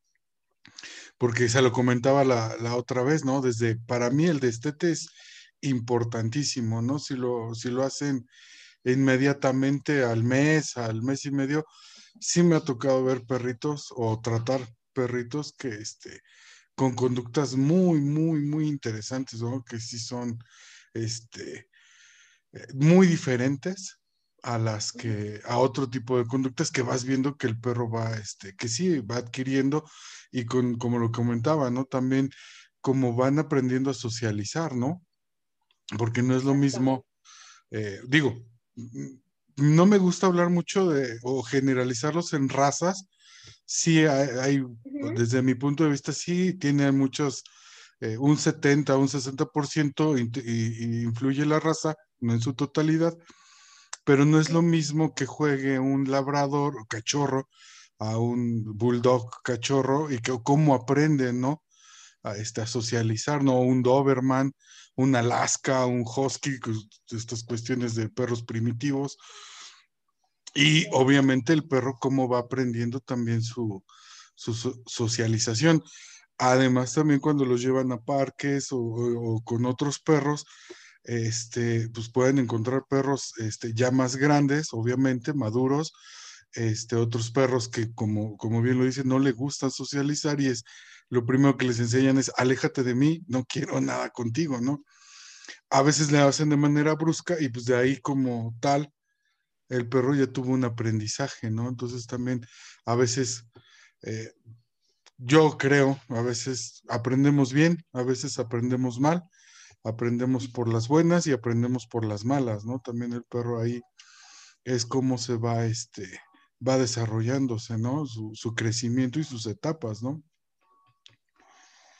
Speaker 1: porque se lo comentaba la, otra vez, ¿no? Desde, para mí el destete es importantísimo, ¿no? Si lo, si lo hacen inmediatamente al mes, al mes y medio, sí me ha tocado ver perritos o tratar perritos que, este, con conductas muy, muy, muy interesantes, ¿no? Que sí son, este, eh, muy diferentes a las que, a otro tipo de conductas que vas viendo que el perro va, este, que sí, va adquiriendo y con, como lo comentaba, ¿no? También como van aprendiendo a socializar, ¿no? Porque no es lo mismo, eh, digo, no me gusta hablar mucho de, o generalizarlos en razas, sí hay, desde mi punto de vista, sí tiene muchos, eh, un 70, un 60% y, influye la raza, no en su totalidad, pero no es lo mismo que juegue un labrador o cachorro a un bulldog cachorro y que cómo aprende, ¿no? A, este, a socializar, ¿no? Un Doberman, un Alaska, un Husky, estas cuestiones de perros primitivos. Y obviamente el perro cómo va aprendiendo también su, su, socialización. Además, también cuando los llevan a parques o con otros perros, este, pues pueden encontrar perros este, ya más grandes, obviamente, maduros, este, otros perros que, como, como bien lo dicen, no le gustan socializar y es lo primero que les enseñan es, aléjate de mí, no quiero nada contigo, ¿no? A veces le hacen de manera brusca y pues de ahí como tal, el perro ya tuvo un aprendizaje, ¿no? Entonces también a veces, eh, yo creo, a veces aprendemos bien, a veces aprendemos mal, aprendemos por las buenas y aprendemos por las malas, ¿no? También el perro ahí es como se va, este, va desarrollándose, ¿no? Su, crecimiento y sus etapas, ¿no?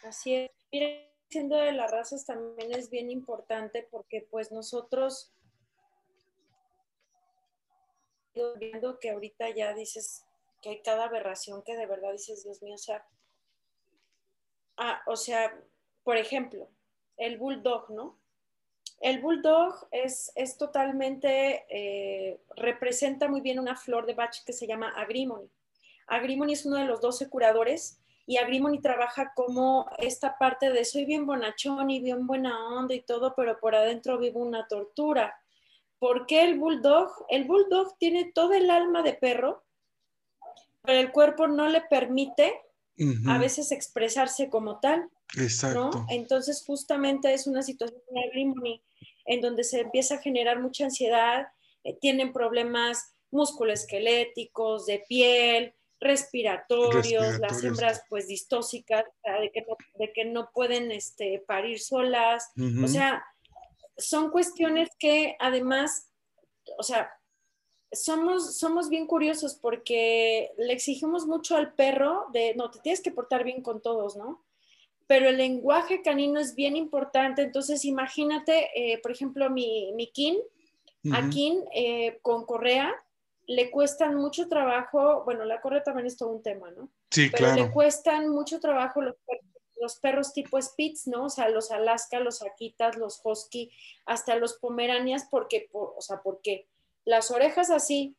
Speaker 2: Así es. Mira, siendo de las razas también es bien importante porque pues nosotros viendo que ahorita ya dices que hay cada aberración que de verdad dices, Dios mío, o sea, ah, o sea, por ejemplo, el bulldog, ¿no? El bulldog es, es totalmente, eh, representa muy bien una flor de Bach que se llama agrimony. Agrimony es uno de los 12 curadores y Agrimony trabaja como esta parte de soy bien bonachón y bien buena onda y todo, pero por adentro vivo una tortura. ¿Por qué el bulldog? El bulldog tiene todo el alma de perro, pero el cuerpo no le permite a veces expresarse como tal. Exacto. Entonces, justamente es una situación en donde se empieza a generar mucha ansiedad, eh, tienen problemas musculoesqueléticos, de piel, respiratorios, las hembras pues distóxicas, de, que no, de que no pueden este, parir solas. O sea, son cuestiones que además, o sea, somos, somos bien curiosos porque le exigimos mucho al perro de, no, te tienes que portar bien con todos, ¿no? pero el lenguaje canino es bien importante. Entonces, imagínate, eh, por ejemplo, mi, mi kin, a kin eh, con correa le cuestan mucho trabajo, bueno, la correa también es todo un tema, ¿no?
Speaker 1: Sí,
Speaker 2: pero le cuestan mucho trabajo los, los perros tipo Spitz, ¿no? O sea, los Alaska, los Akitas, los Husky, hasta los Pomeranias, porque, o sea, porque las orejas así,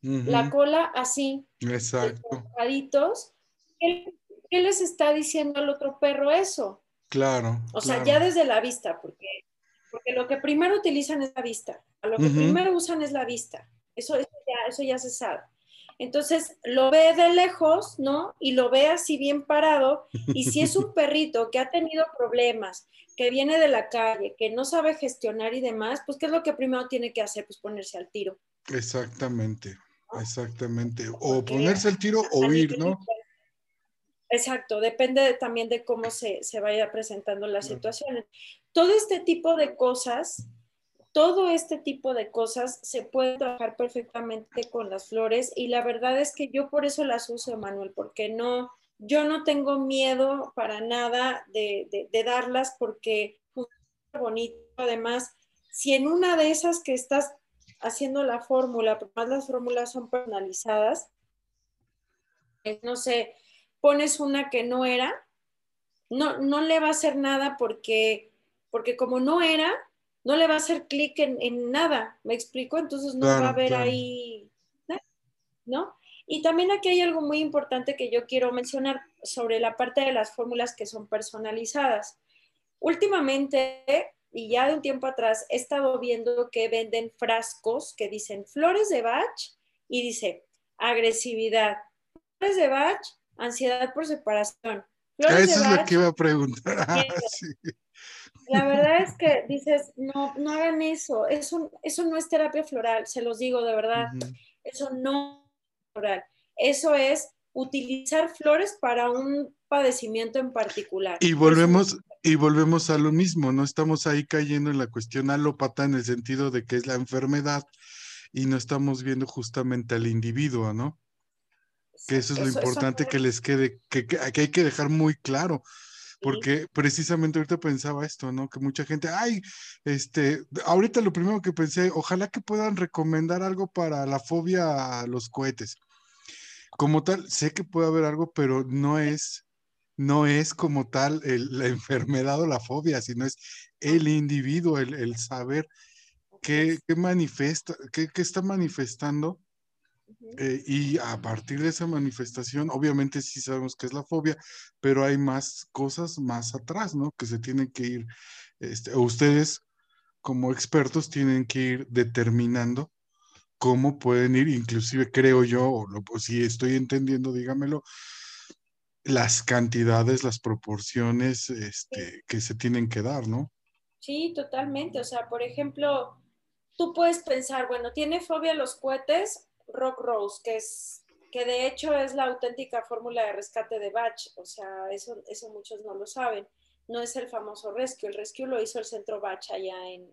Speaker 2: la cola así,
Speaker 1: Exacto.
Speaker 2: ¿qué les está diciendo al otro perro eso?
Speaker 1: Claro.
Speaker 2: O sea, ya desde la vista, porque porque lo que primero utilizan es la vista, lo que primero usan es la vista, eso, eso, ya, eso ya se sabe. Entonces lo ve de lejos, ¿no? Y lo ve así bien parado. Y si es un [laughs] perrito que ha tenido problemas, que viene de la calle, que no sabe gestionar y demás, pues ¿qué es lo que primero tiene que hacer? Pues ponerse al tiro.
Speaker 1: Exactamente, exactamente. O ponerse al tiro o huir, ¿no?
Speaker 2: Exacto, depende también de cómo se, se vaya presentando las situaciones. Todo este tipo de cosas todo este tipo de cosas se puede trabajar perfectamente con las flores y la verdad es que yo por eso las uso, Manuel, porque no, yo no tengo miedo para nada de, darlas porque bonito. Además, si en una de esas que estás haciendo la fórmula, más las fórmulas son personalizadas, no sé, pones una que no era, no, no le va a hacer nada porque, porque como no era, no le va a hacer clic en, nada, ¿me explico? Entonces no va a haber ahí, ¿no? Y también aquí hay algo muy importante que yo quiero mencionar sobre la parte de las fórmulas que son personalizadas. Últimamente, y ya de un tiempo atrás, he estado viendo que venden frascos que dicen flores de Bach y dice agresividad, flores de Bach, ansiedad por separación.
Speaker 1: Flores Eso es lo que iba a preguntar. [laughs]
Speaker 2: La verdad es que dices, no, no hagan eso. eso, eso no es terapia floral, se los digo de verdad. Eso no es floral. Eso es utilizar flores para un padecimiento en particular.
Speaker 1: Y volvemos, y volvemos a lo mismo, no estamos ahí cayendo en la cuestión alópata en el sentido de que es la enfermedad y no estamos viendo justamente al individuo, ¿no? Que eso es lo importante que les quede, que, que, hay que dejar muy claro porque precisamente ahorita pensaba esto, ¿no? Que mucha gente, ay, este, ahorita lo primero que pensé, ojalá que puedan recomendar algo para la fobia a los cohetes. Como tal, sé que puede haber algo, pero no es, no es como tal la [laughs] enfermedad o la fobia, sino es el individuo, el, saber qué, qué manifiesta, qué, qué está manifestando eh, y a partir de esa manifestación, obviamente sí sabemos que es la fobia, pero hay más cosas más atrás, ¿no? Que se tienen que ir, este, ustedes como expertos tienen que ir determinando cómo pueden ir, inclusive creo yo, o si estoy entendiendo, dígamelo, las cantidades, las proporciones este, que se tienen que dar, ¿no?
Speaker 2: Sí, totalmente. O sea, por ejemplo, tú puedes pensar, bueno, ¿tiene fobia a los cohetes? Rock Rose, que es que de hecho es la auténtica fórmula de rescate de Bach, o sea, eso, eso muchos no lo saben. No es el famoso Rescue, el Rescue lo hizo el centro Bach allá en,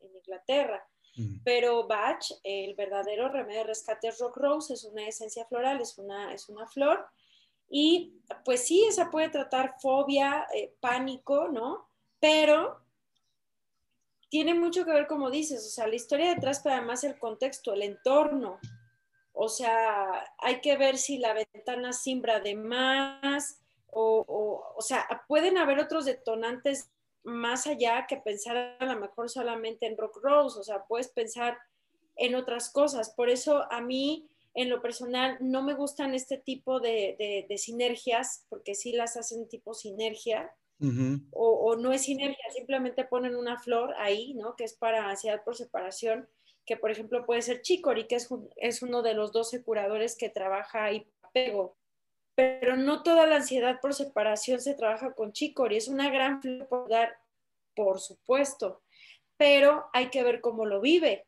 Speaker 2: Inglaterra. Mm. Pero Bach, el verdadero remedio de rescate es Rock Rose, es una esencia floral, es una, es una flor. Y pues sí, esa puede tratar fobia, eh, pánico, ¿no? Pero tiene mucho que ver, como dices, o sea, la historia detrás, pero además el contexto, el entorno. O sea, hay que ver si la ventana simbra de más, o, o, o sea, pueden haber otros detonantes más allá que pensar a lo mejor solamente en Rock Rose, o sea, puedes pensar en otras cosas. Por eso a mí, en lo personal, no me gustan este tipo de, de, de sinergias, porque sí las hacen tipo sinergia, o, no es sinergia, simplemente ponen una flor ahí, ¿no? Que es para ansiedad por separación, que por ejemplo puede ser Chicory, que es, uno de los 12 curadores que trabaja ahí apego. Pero no toda la ansiedad por separación se trabaja con Chicory, es una gran flor por dar, por supuesto, pero hay que ver cómo lo vive.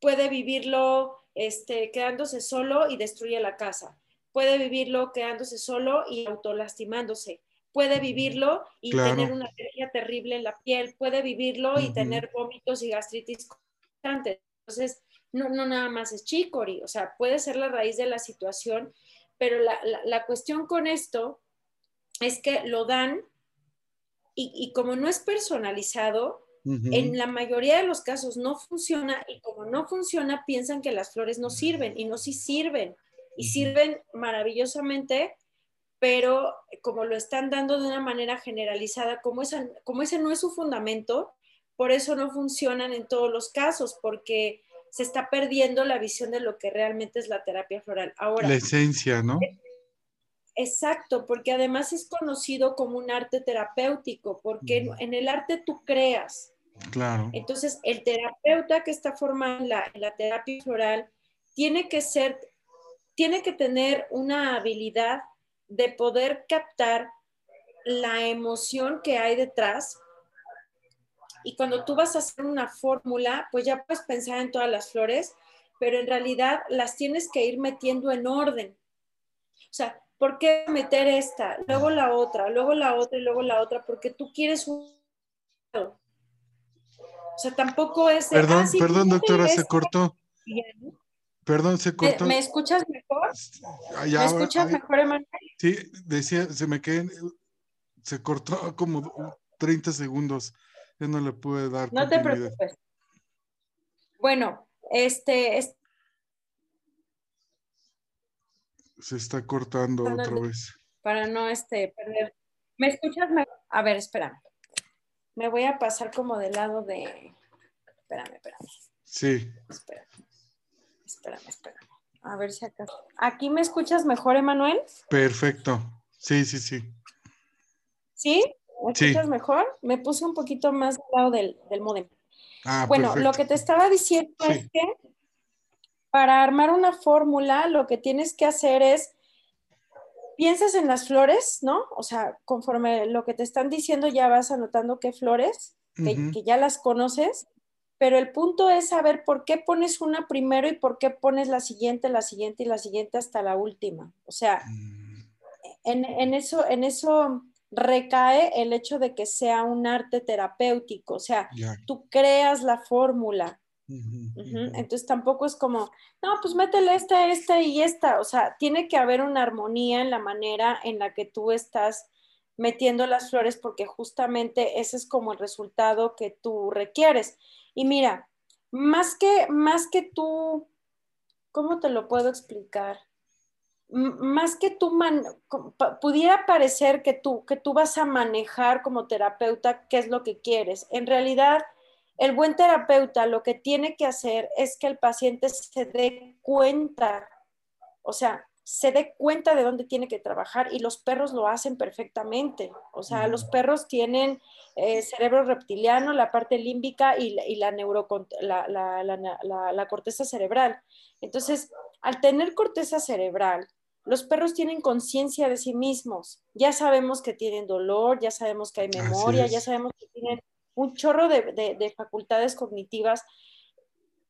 Speaker 2: Puede vivirlo este, quedándose solo y destruye la casa. Puede vivirlo quedándose solo y autolastimándose puede vivirlo y tener una alergia terrible en la piel, puede vivirlo y tener vómitos y gastritis constantes. Entonces, no, no nada más es chicory, o sea, puede ser la raíz de la situación, pero la, la, cuestión con esto es que lo dan y, y como no es personalizado, en la mayoría de los casos no funciona y como no funciona piensan que las flores no sirven y no sí sirven y sirven maravillosamente pero como lo están dando de una manera generalizada, como, como ese no es su fundamento, por eso no funcionan en todos los casos, porque se está perdiendo la visión de lo que realmente es la terapia floral. Ahora,
Speaker 1: la esencia, ¿no?
Speaker 2: Exacto, porque además es conocido como un arte terapéutico, porque en el arte tú creas.
Speaker 1: Claro.
Speaker 2: Entonces, el terapeuta que está formado en la, la terapia floral tiene que ser, tiene que tener una habilidad de poder captar la emoción que hay detrás. Y cuando tú vas a hacer una fórmula, pues ya puedes pensar en todas las flores, pero en realidad las tienes que ir metiendo en orden. O sea, ¿por qué meter esta, luego la otra, luego la otra y luego la otra? Porque tú quieres un... O sea, tampoco es...
Speaker 1: perdón, ah, perdón, doctora, se cortó. Perdón, se cortó.
Speaker 2: ¿Me, escuchas mejor? ¿Me escuchas mejor, Emanuel?
Speaker 1: Sí, decía, se me quedó, se cortó como 30 segundos. Ya no le pude dar.
Speaker 2: No te preocupes. Bueno, este,
Speaker 1: Se está cortando otra vez.
Speaker 2: Para no este, perder. ¿Me escuchas? A ver, espérame. Me voy a pasar como del lado de. Espérame, espérame.
Speaker 1: Sí.
Speaker 2: Espérame. Espérame, espérame. A ver si acá. ¿Aquí me escuchas mejor, Emanuel?
Speaker 1: Perfecto. Sí, sí, sí.
Speaker 2: ¿Sí? ¿Me escuchas mejor? Me puse un poquito más al lado del, del modem. Ah, bueno, lo que te estaba diciendo es que para armar una fórmula, lo que tienes que hacer es, piensas en las flores, ¿no? O sea, conforme lo que te están diciendo, ya vas anotando qué flores, que, ya las conoces, pero el punto es saber por qué pones una primero y por qué pones la siguiente, la siguiente y la siguiente hasta la última. O sea, mm. en, eso, en eso recae el hecho de que sea un arte terapéutico, o sea, tú creas la fórmula, entonces tampoco es como, no, pues métele esta, esta y esta. O sea, tiene que haber una armonía en la manera en la que tú estás metiendo las flores porque justamente ese es como el resultado que tú requieres. Y mira, más que, más que tú, ¿cómo te lo puedo explicar? más que tú pudiera parecer que tú, que tú vas a manejar como terapeuta qué es lo que quieres. En realidad, el buen terapeuta lo que tiene que hacer es que el paciente se dé cuenta, o sea, se dé cuenta de dónde tiene que trabajar y los perros lo hacen perfectamente. O sea, los perros tienen eh, cerebro reptiliano, la parte límbica y, la, la, la, corteza cerebral. Entonces, al tener corteza cerebral, los perros tienen conciencia de sí mismos. Ya sabemos que tienen dolor, ya sabemos que hay memoria, ya sabemos que tienen un chorro de, facultades cognitivas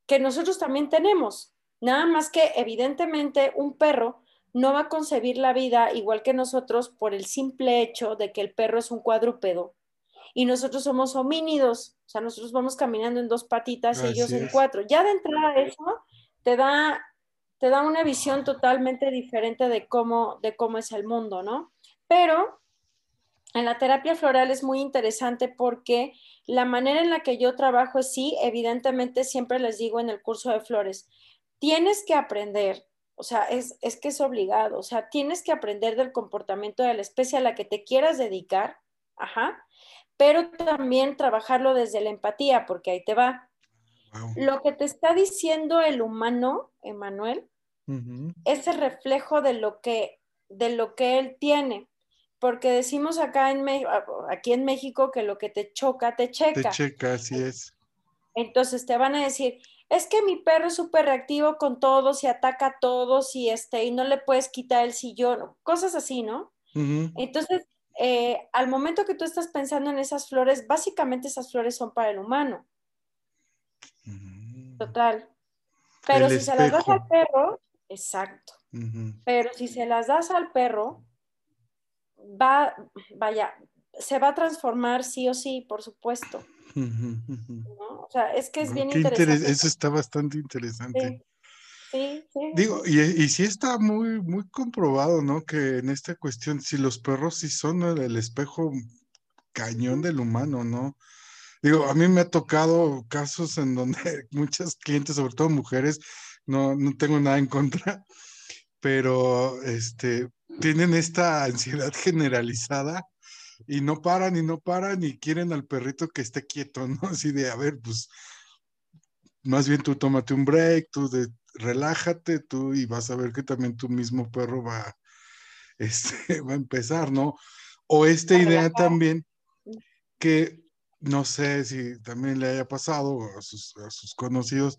Speaker 2: que nosotros también tenemos. Nada más que evidentemente un perro no va a concebir la vida igual que nosotros por el simple hecho de que el perro es un cuadrúpedo y nosotros somos homínidos, o sea, nosotros vamos caminando en dos patitas y ellos en cuatro. Ya de entrada eso te da, te da una visión totalmente diferente de cómo, de cómo es el mundo, ¿no? Pero en la terapia floral es muy interesante porque la manera en la que yo trabajo es sí, evidentemente siempre les digo en el curso de flores, tienes que aprender, o sea, es, es que es obligado, o sea, tienes que aprender del comportamiento de la especie a la que te quieras dedicar, ajá, pero también trabajarlo desde la empatía, porque ahí te va. Lo que te está diciendo el humano, Emanuel, es el reflejo de lo que, de lo que él tiene porque decimos acá en aquí en México que lo que te choca, te checa.
Speaker 1: Te checa, así es.
Speaker 2: Entonces te van a decir, es que mi perro es súper reactivo con todos y ataca a todos y, este, y no le puedes quitar el sillón, cosas así, ¿no? Entonces, eh, al momento que tú estás pensando en esas flores, básicamente esas flores son para el humano. Total. Pero si se las das al perro, exacto. Pero si se las das al perro, va, vaya, se va a transformar sí o sí, por supuesto. O sea, es que es bien interesante.
Speaker 1: eso está bastante interesante. Sí. Sí, Digo, y, y, sí está muy, muy comprobado, ¿no? Que en esta cuestión, si los perros sí son el, espejo cañón del humano, ¿no? Digo, a mí me ha tocado casos en donde [laughs] muchas clientes, sobre todo mujeres, no, no tengo nada en contra, pero este, tienen esta ansiedad [laughs] generalizada y no paran y no paran y quieren al perrito que esté quieto, ¿no? [laughs] Así de, a ver, pues, más bien tú tómate un break, tú de, relájate tú y vas a ver que también tu mismo perro va, [laughs] este, va a empezar, ¿no? O esta idea también que no sé si también le haya pasado a sus, a sus conocidos,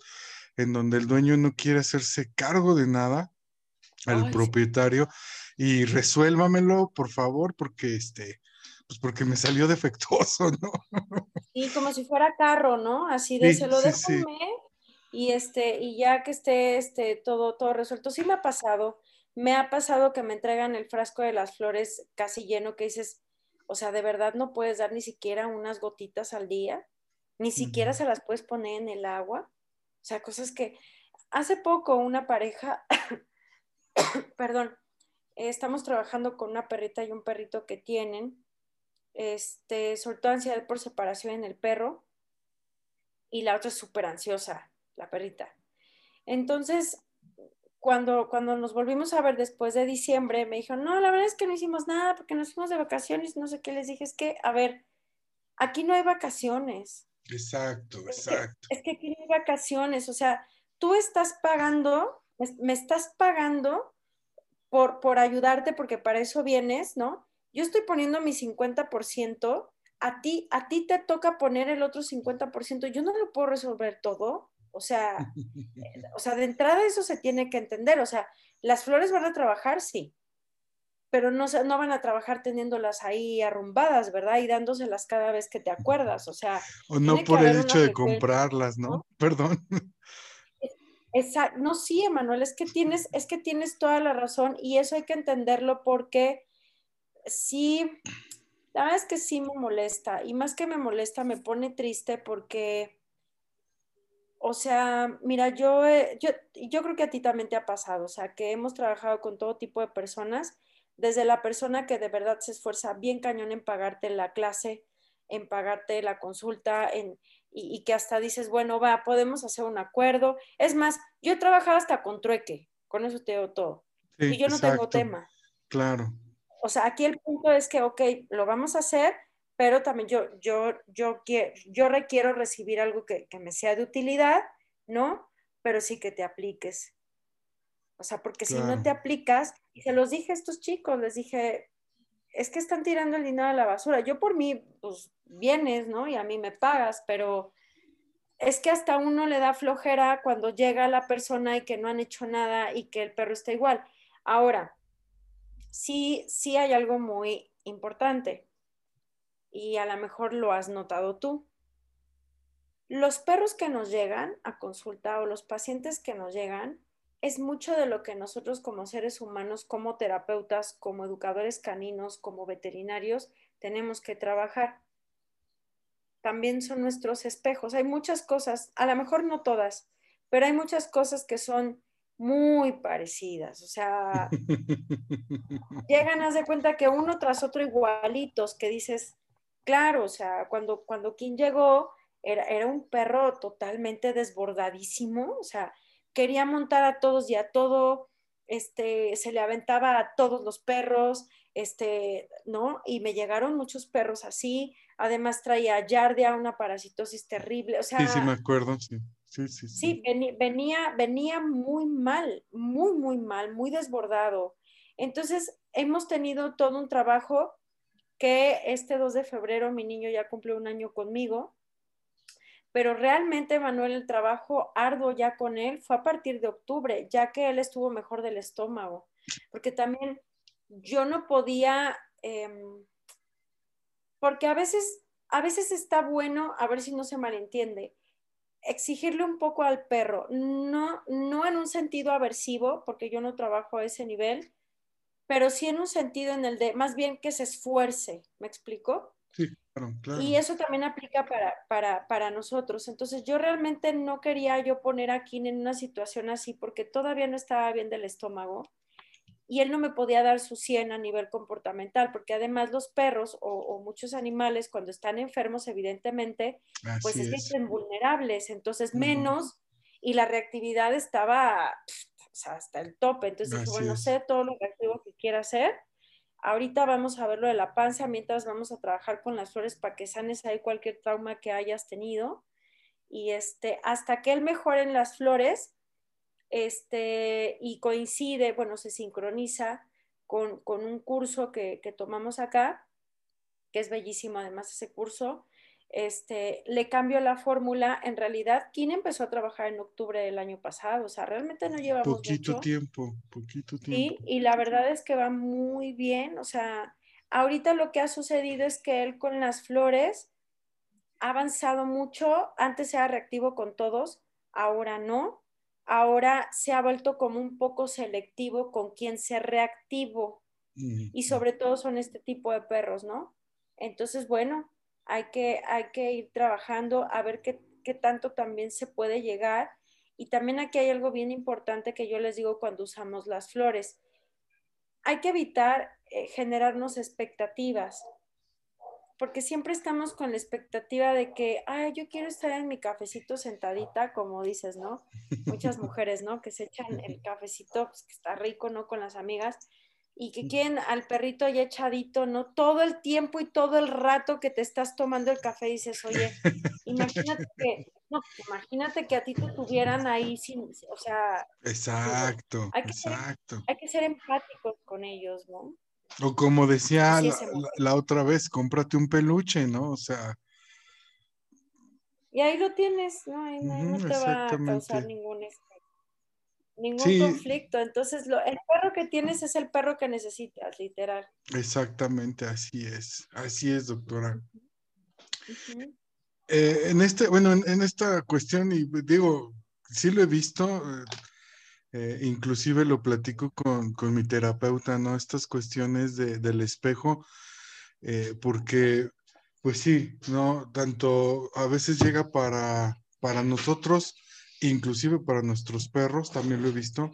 Speaker 1: en donde el dueño no quiere hacerse cargo de nada al propietario y resuélvamelo, por favor, porque este, pues porque me salió defectuoso, ¿no? [laughs]
Speaker 2: Y como si fuera carro, ¿no? Así de se lo dejo y este, y ya que esté este, todo, todo resuelto. Sí me ha pasado, me ha pasado que me entregan el frasco de las flores casi lleno, que dices, o sea, de verdad no puedes dar ni siquiera unas gotitas al día, ni siquiera se las puedes poner en el agua. O sea, cosas que hace poco una pareja, [coughs] perdón, estamos trabajando con una perrita y un perrito que tienen, este, soltó ansiedad por separación en el perro y la otra es súper ansiosa, la perrita. Entonces, cuando, cuando nos volvimos a ver después de diciembre, me dijo, no, la verdad es que no hicimos nada porque nos fuimos de vacaciones, no sé qué, les dije, es que, a ver, aquí no hay vacaciones.
Speaker 1: Exacto, exacto.
Speaker 2: Es que, aquí no hay vacaciones, o sea, tú estás pagando, me estás pagando por, por ayudarte porque para eso vienes, ¿no? Yo estoy poniendo mi 50%, a ti, a ti te toca poner el otro 50%, yo no lo puedo resolver todo. O sea, [laughs] o sea, de entrada eso se tiene que entender. O sea, las flores van a trabajar, sí, pero no, no van a trabajar teniéndolas ahí arrumbadas, ¿verdad? Y dándoselas cada vez que te acuerdas. O sea, [laughs]
Speaker 1: o no por el hecho de comprarlas, ¿no? [laughs] Perdón.
Speaker 2: Exacto. No, sí, Emanuel, es que tienes, es que tienes toda la razón y eso hay que entenderlo porque sí, la verdad es que sí me molesta y más que me molesta, me pone triste porque o sea, mira, yo, yo, yo creo que a ti también te ha pasado, o sea, que hemos trabajado con todo tipo de personas, desde la persona que de verdad se esfuerza bien cañón en pagarte la clase, en pagarte la consulta, en, y, que hasta dices, bueno, va, podemos hacer un acuerdo. Es más, yo he trabajado hasta con trueque, con eso te digo todo. y yo no tengo tema.
Speaker 1: Claro.
Speaker 2: O sea, aquí el punto es que, ok, lo vamos a hacer, pero también yo, yo, yo, yo requiero recibir algo que, me sea de utilidad, ¿no? Pero sí que te apliques. O sea, porque si no te aplicas, y se los dije a estos chicos, les dije, es que están tirando el dinero a la basura. Yo por mí, pues vienes, ¿no? Y a mí me pagas, pero es que hasta uno le da flojera cuando llega la persona y que no han hecho nada y que el perro está igual. Ahora, sí, sí hay algo muy importante y a lo mejor lo has notado tú. Los perros que nos llegan a consulta o los pacientes que nos llegan es mucho de lo que nosotros como seres humanos, como terapeutas, como educadores caninos, como veterinarios, tenemos que trabajar. También son nuestros espejos. Hay muchas cosas, a lo mejor no todas, pero hay muchas cosas que son muy parecidas. O sea, [laughs] llegan a de cuenta que uno tras otro igualitos, que dices, claro, o sea, cuando, cuando Kim llegó, era, era un perro totalmente desbordadísimo, o sea, quería montar a todos y a todo, este, se le aventaba a todos los perros, este, ¿no? Y me llegaron muchos perros así, además traía yardia, una parasitosis terrible, o sea...
Speaker 1: Sí, sí, me acuerdo, sí. Sí,
Speaker 2: venía, venía muy mal, muy, muy mal, muy desbordado. Entonces, hemos tenido todo un trabajo que este 2 de febrero mi niño ya cumple un año conmigo, pero realmente, Manuel, el trabajo arduo ya con él fue a partir de octubre, ya que él estuvo mejor del estómago, porque también yo no podía, em, porque a veces, a veces está bueno, a ver si no se malentiende, exigirle un poco al perro, no, no en un sentido aversivo, porque yo no trabajo a ese nivel, pero sí en un sentido en el de más bien que se esfuerce, ¿me explico?
Speaker 1: Sí, claro, claro.
Speaker 2: Y eso también aplica para, para, para, nosotros. Entonces yo realmente no quería yo poner a Kim en una situación así porque todavía no estaba bien del estómago y él no me podía dar su 100 a nivel comportamental, porque además los perros o, muchos animales cuando están enfermos, evidentemente, pues es, vulnerables, entonces menos, y la reactividad estaba hasta el tope. Entonces, bueno, sé todo lo que quiera hacer. Ahorita vamos a ver lo de la panza, mientras vamos a trabajar con las flores para que sanes ahí cualquier trauma que hayas tenido. Y este, hasta que él mejore en las flores, este, y coincide, bueno, se sincroniza con, un curso que, que tomamos acá, que es bellísimo además ese curso, este, le cambio la fórmula. En realidad, ¿quién empezó a trabajar en octubre del año pasado? O sea, realmente no llevamos
Speaker 1: poquito tiempo, poquito tiempo.
Speaker 2: Sí, y la verdad es que va muy bien. O sea, ahorita lo que ha sucedido es que él con las flores ha avanzado mucho. Antes era reactivo con todos, ahora no. Ahora se ha vuelto como un poco selectivo con quien se reactivo. Y sobre todo son este tipo de perros, ¿no? Entonces, bueno, hay que, hay que ir trabajando a ver qué, tanto también se puede llegar. Y también aquí hay algo bien importante que yo les digo cuando usamos las flores. Hay que evitar eh, generarnos expectativas, porque siempre estamos con la expectativa de que, ay, yo quiero estar en mi cafecito sentadita, como dices, ¿no? Muchas [laughs] mujeres, ¿no? Que se echan el cafecito, pues, que está rico, ¿no? Con las amigas, y que quieren al perrito ya echadito, ¿no? Todo el tiempo y todo el rato que te estás tomando el café dices, oye, [laughs] imagínate que, no, imagínate que a ti te tuvieran ahí sin, o sea.
Speaker 1: Exacto, hay que exacto.
Speaker 2: Ser, hay que ser empáticos con ellos, ¿no?
Speaker 1: O como decía la, otra vez, cómprate un peluche, ¿no? O sea.
Speaker 2: Y ahí lo tienes, ¿no? no te va a causar ningún ningún conflicto. Entonces, lo, el perro que tienes es el perro que necesitas, literal.
Speaker 1: Exactamente, así es. Así es, doctora. Eh, en este, bueno, en, esta cuestión, y digo, sí lo he visto, eh, eh, inclusive lo platico con, con, mi terapeuta, ¿no? Estas cuestiones de, del espejo, porque, pues sí, ¿no? Tanto a veces llega para, para nosotros, inclusive para nuestros perros, también lo he visto,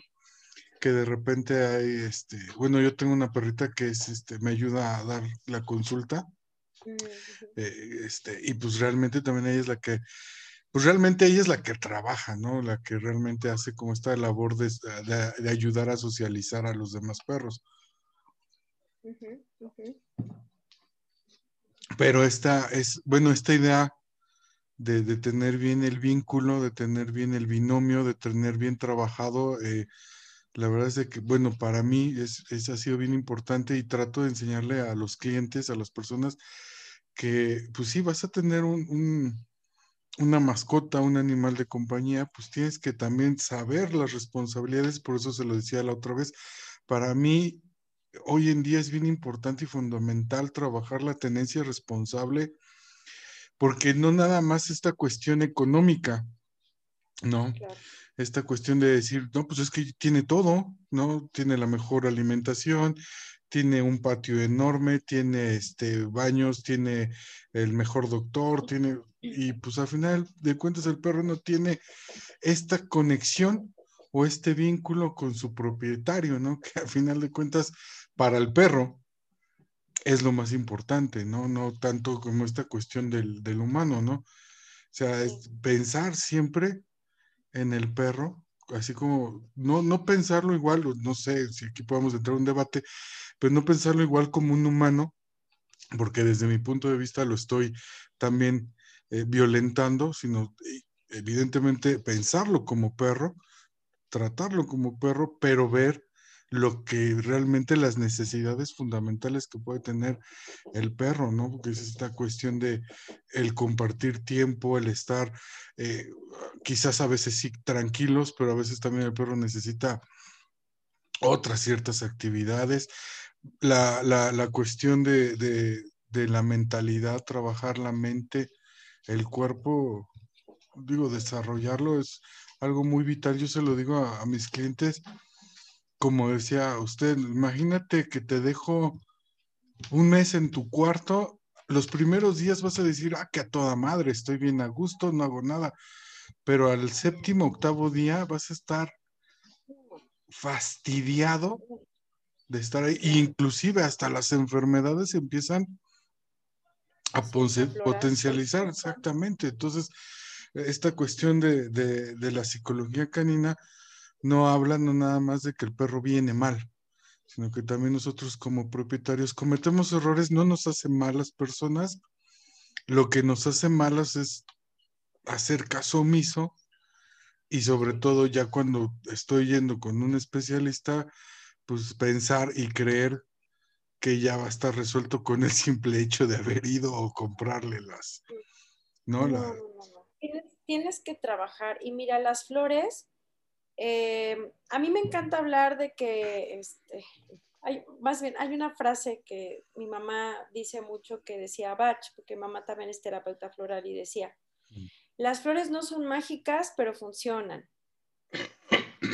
Speaker 1: que de repente hay, este, bueno, yo tengo una perrita que es, este, me ayuda a dar la consulta, eh, este, y pues realmente también ella es la que, pues realmente ella es la que trabaja, ¿no? La que realmente hace como esta labor de, de, ayudar a socializar a los demás perros. Pero esta es, bueno, esta idea de, tener bien el vínculo, de tener bien el binomio, de tener bien trabajado. Eh, la verdad es que, bueno, para mí es, ha sido bien importante y trato de enseñarle a los clientes, a las personas, que pues sí, vas a tener un, una mascota, un animal de compañía, pues tienes que también saber las responsabilidades, por eso se lo decía la otra vez. Para mí, hoy en día es bien importante y fundamental trabajar la tenencia responsable porque no nada más esta cuestión económica, ¿no? Esta cuestión de decir, no, pues es que tiene todo, ¿no? Tiene la mejor alimentación, tiene un patio enorme, tiene este baños, tiene el mejor doctor, tiene y pues al final de cuentas el perro no tiene esta conexión o este vínculo con su propietario, ¿no? Que al final de cuentas para el perro es lo más importante, ¿no? No tanto como esta cuestión del, humano, ¿no? O sea, es pensar siempre en el perro, así como, no, no pensarlo igual, no sé si aquí podemos entrar en un debate, pero no pensarlo igual como un humano, porque desde mi punto de vista lo estoy también eh, violentando, sino eh, evidentemente pensarlo como perro, tratarlo como perro, pero ver lo que realmente las necesidades fundamentales que puede tener el perro, ¿no? Porque es esta cuestión de el compartir tiempo, el estar eh, quizás a veces sí tranquilos, pero a veces también el perro necesita otras ciertas actividades. La, la, cuestión de, de, la mentalidad, trabajar la mente, el cuerpo, digo, desarrollarlo es algo muy vital. Yo se lo digo a mis clientes como decía usted, imagínate que te dejo un mes en tu cuarto, los primeros días vas a decir, ah, que a toda madre, estoy bien a gusto, no hago nada, pero al séptimo, octavo día vas a estar fastidiado de estar ahí, inclusive hasta las enfermedades empiezan a potencializar, exactamente. Entonces, esta cuestión de, de la psicología canina, no hablan no nada más de que el perro viene mal, sino que también nosotros como propietarios cometemos errores, no nos hacen malas personas, lo que nos hace malas es hacer caso omiso y sobre todo ya cuando estoy yendo con un especialista, pues pensar y creer que ya va a estar resuelto con el simple hecho de haber ido o comprarle las, ¿no?
Speaker 2: No, no, no, Tienes, que trabajar y mira, las flores, eh, a mí me encanta hablar de que, este, hay, más bien, hay una frase que mi mamá dice mucho que decía Bach, porque mamá también es terapeuta floral y decía, mm. las flores no son mágicas, pero funcionan.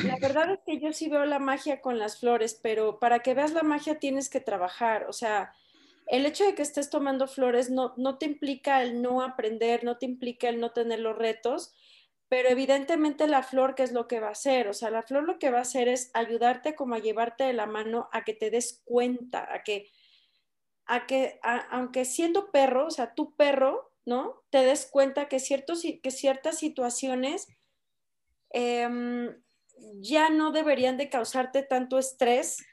Speaker 2: La verdad es que yo sí veo la magia con las flores, pero para que veas la magia tienes que trabajar. O sea, el hecho de que estés tomando flores no, no te implica el no aprender, no te implica el no tener los retos, pero evidentemente la flor, ¿qué es lo que va a hacer? O sea, la flor lo que va a hacer es ayudarte como a llevarte de la mano a que te des cuenta, a que, a que aunque siendo perro, o sea, tu perro, ¿no? Te des cuenta que, ciertos, que ciertas situaciones em, ya no deberían de causarte tanto estrés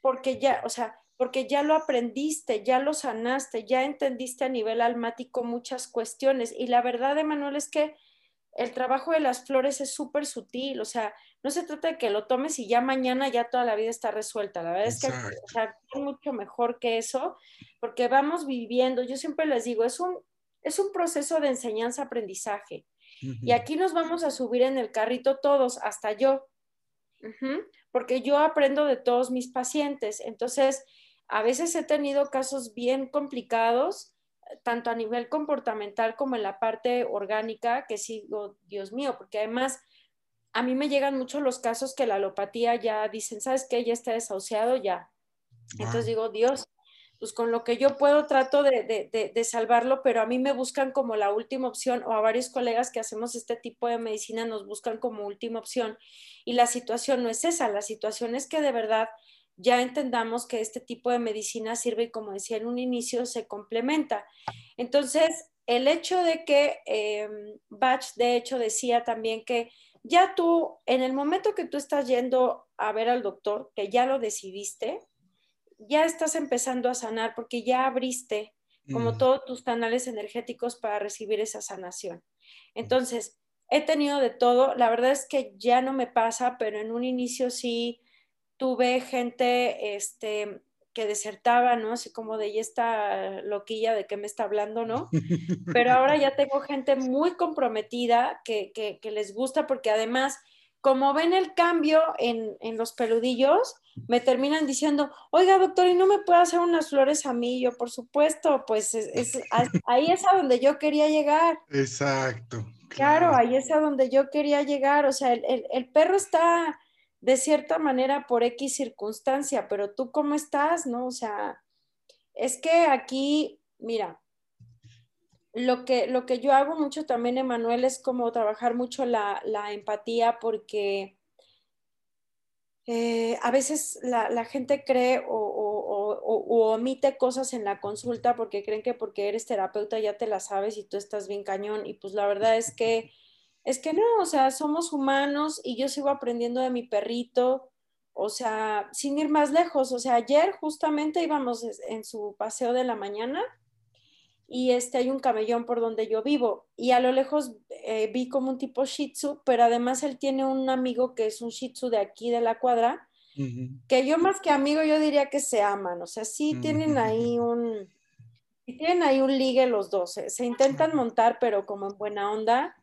Speaker 2: porque ya, o sea, porque ya lo aprendiste, ya lo sanaste, ya entendiste a nivel almático muchas cuestiones. Y la verdad, Emanuel, es que el trabajo de las flores es súper sutil, o sea, no se trata de que lo tomes y ya mañana ya toda la vida está resuelta. La verdad es que o sea, es mucho mejor que eso, porque vamos viviendo, yo siempre les digo, es un, es un proceso de enseñanza-aprendizaje. Y aquí nos vamos a subir en el carrito todos, hasta yo porque yo aprendo de todos mis pacientes. Entonces, a veces he tenido casos bien complicados, tanto a nivel comportamental como en la parte orgánica, que sigo, Dios mío, porque además a mí me llegan mucho los casos que la alopatía ya dicen, ¿sabes qué? Ya está desahuciado, ya. Entonces digo, Dios, pues con lo que yo puedo trato de, salvarlo, pero a mí me buscan como la última opción o a varios colegas que hacemos este tipo de medicina nos buscan como última opción. Y la situación no es esa, la situación es que de verdad ya entendamos que este tipo de medicina sirve y como decía en un inicio, se complementa. Entonces, el hecho de que eh, Bach, de hecho, decía también que ya tú, en el momento que tú estás yendo a ver al doctor, que ya lo decidiste, ya estás empezando a sanar porque ya abriste como mm. todos tus canales energéticos para recibir esa sanación. Entonces, he tenido de todo. La verdad es que ya no me pasa, pero en un inicio sí tuve gente este, que desertaba, ¿no? Así como de, ya esta loquilla de qué me está hablando, ¿no? [laughs] Pero ahora ya tengo gente muy comprometida que, que les gusta porque además como ven el cambio en, los peludillos, me terminan diciendo, oiga doctor, ¿y no me puede hacer unas flores a mí? Yo, por supuesto, pues ahí es a donde yo quería llegar.
Speaker 1: Exacto.
Speaker 2: Claro. ahí es a donde yo quería llegar. O sea, el, el perro está de cierta manera por X circunstancia, pero tú cómo estás, ¿no? O sea, es que aquí, mira, lo que, lo que yo hago mucho también, Emanuel, es como trabajar mucho la, empatía porque eh, a veces la, gente cree o, omite cosas en la consulta porque creen que porque eres terapeuta ya te la sabes y tú estás bien cañón. Y pues la verdad es que, es que no, o sea, somos humanos y yo sigo aprendiendo de mi perrito. O sea, sin ir más lejos, o sea, ayer justamente íbamos en su paseo de la mañana y este, hay un camellón por donde yo vivo. Y a lo lejos eh, vi como un tipo Shih Tzu, pero además él tiene un amigo que es un Shih Tzu de aquí de la cuadra, que yo más que amigo yo diría que se aman, o sea, sí tienen ahí un, tienen ahí un ligue los dos, eh, se, intentan montar, pero como en buena onda,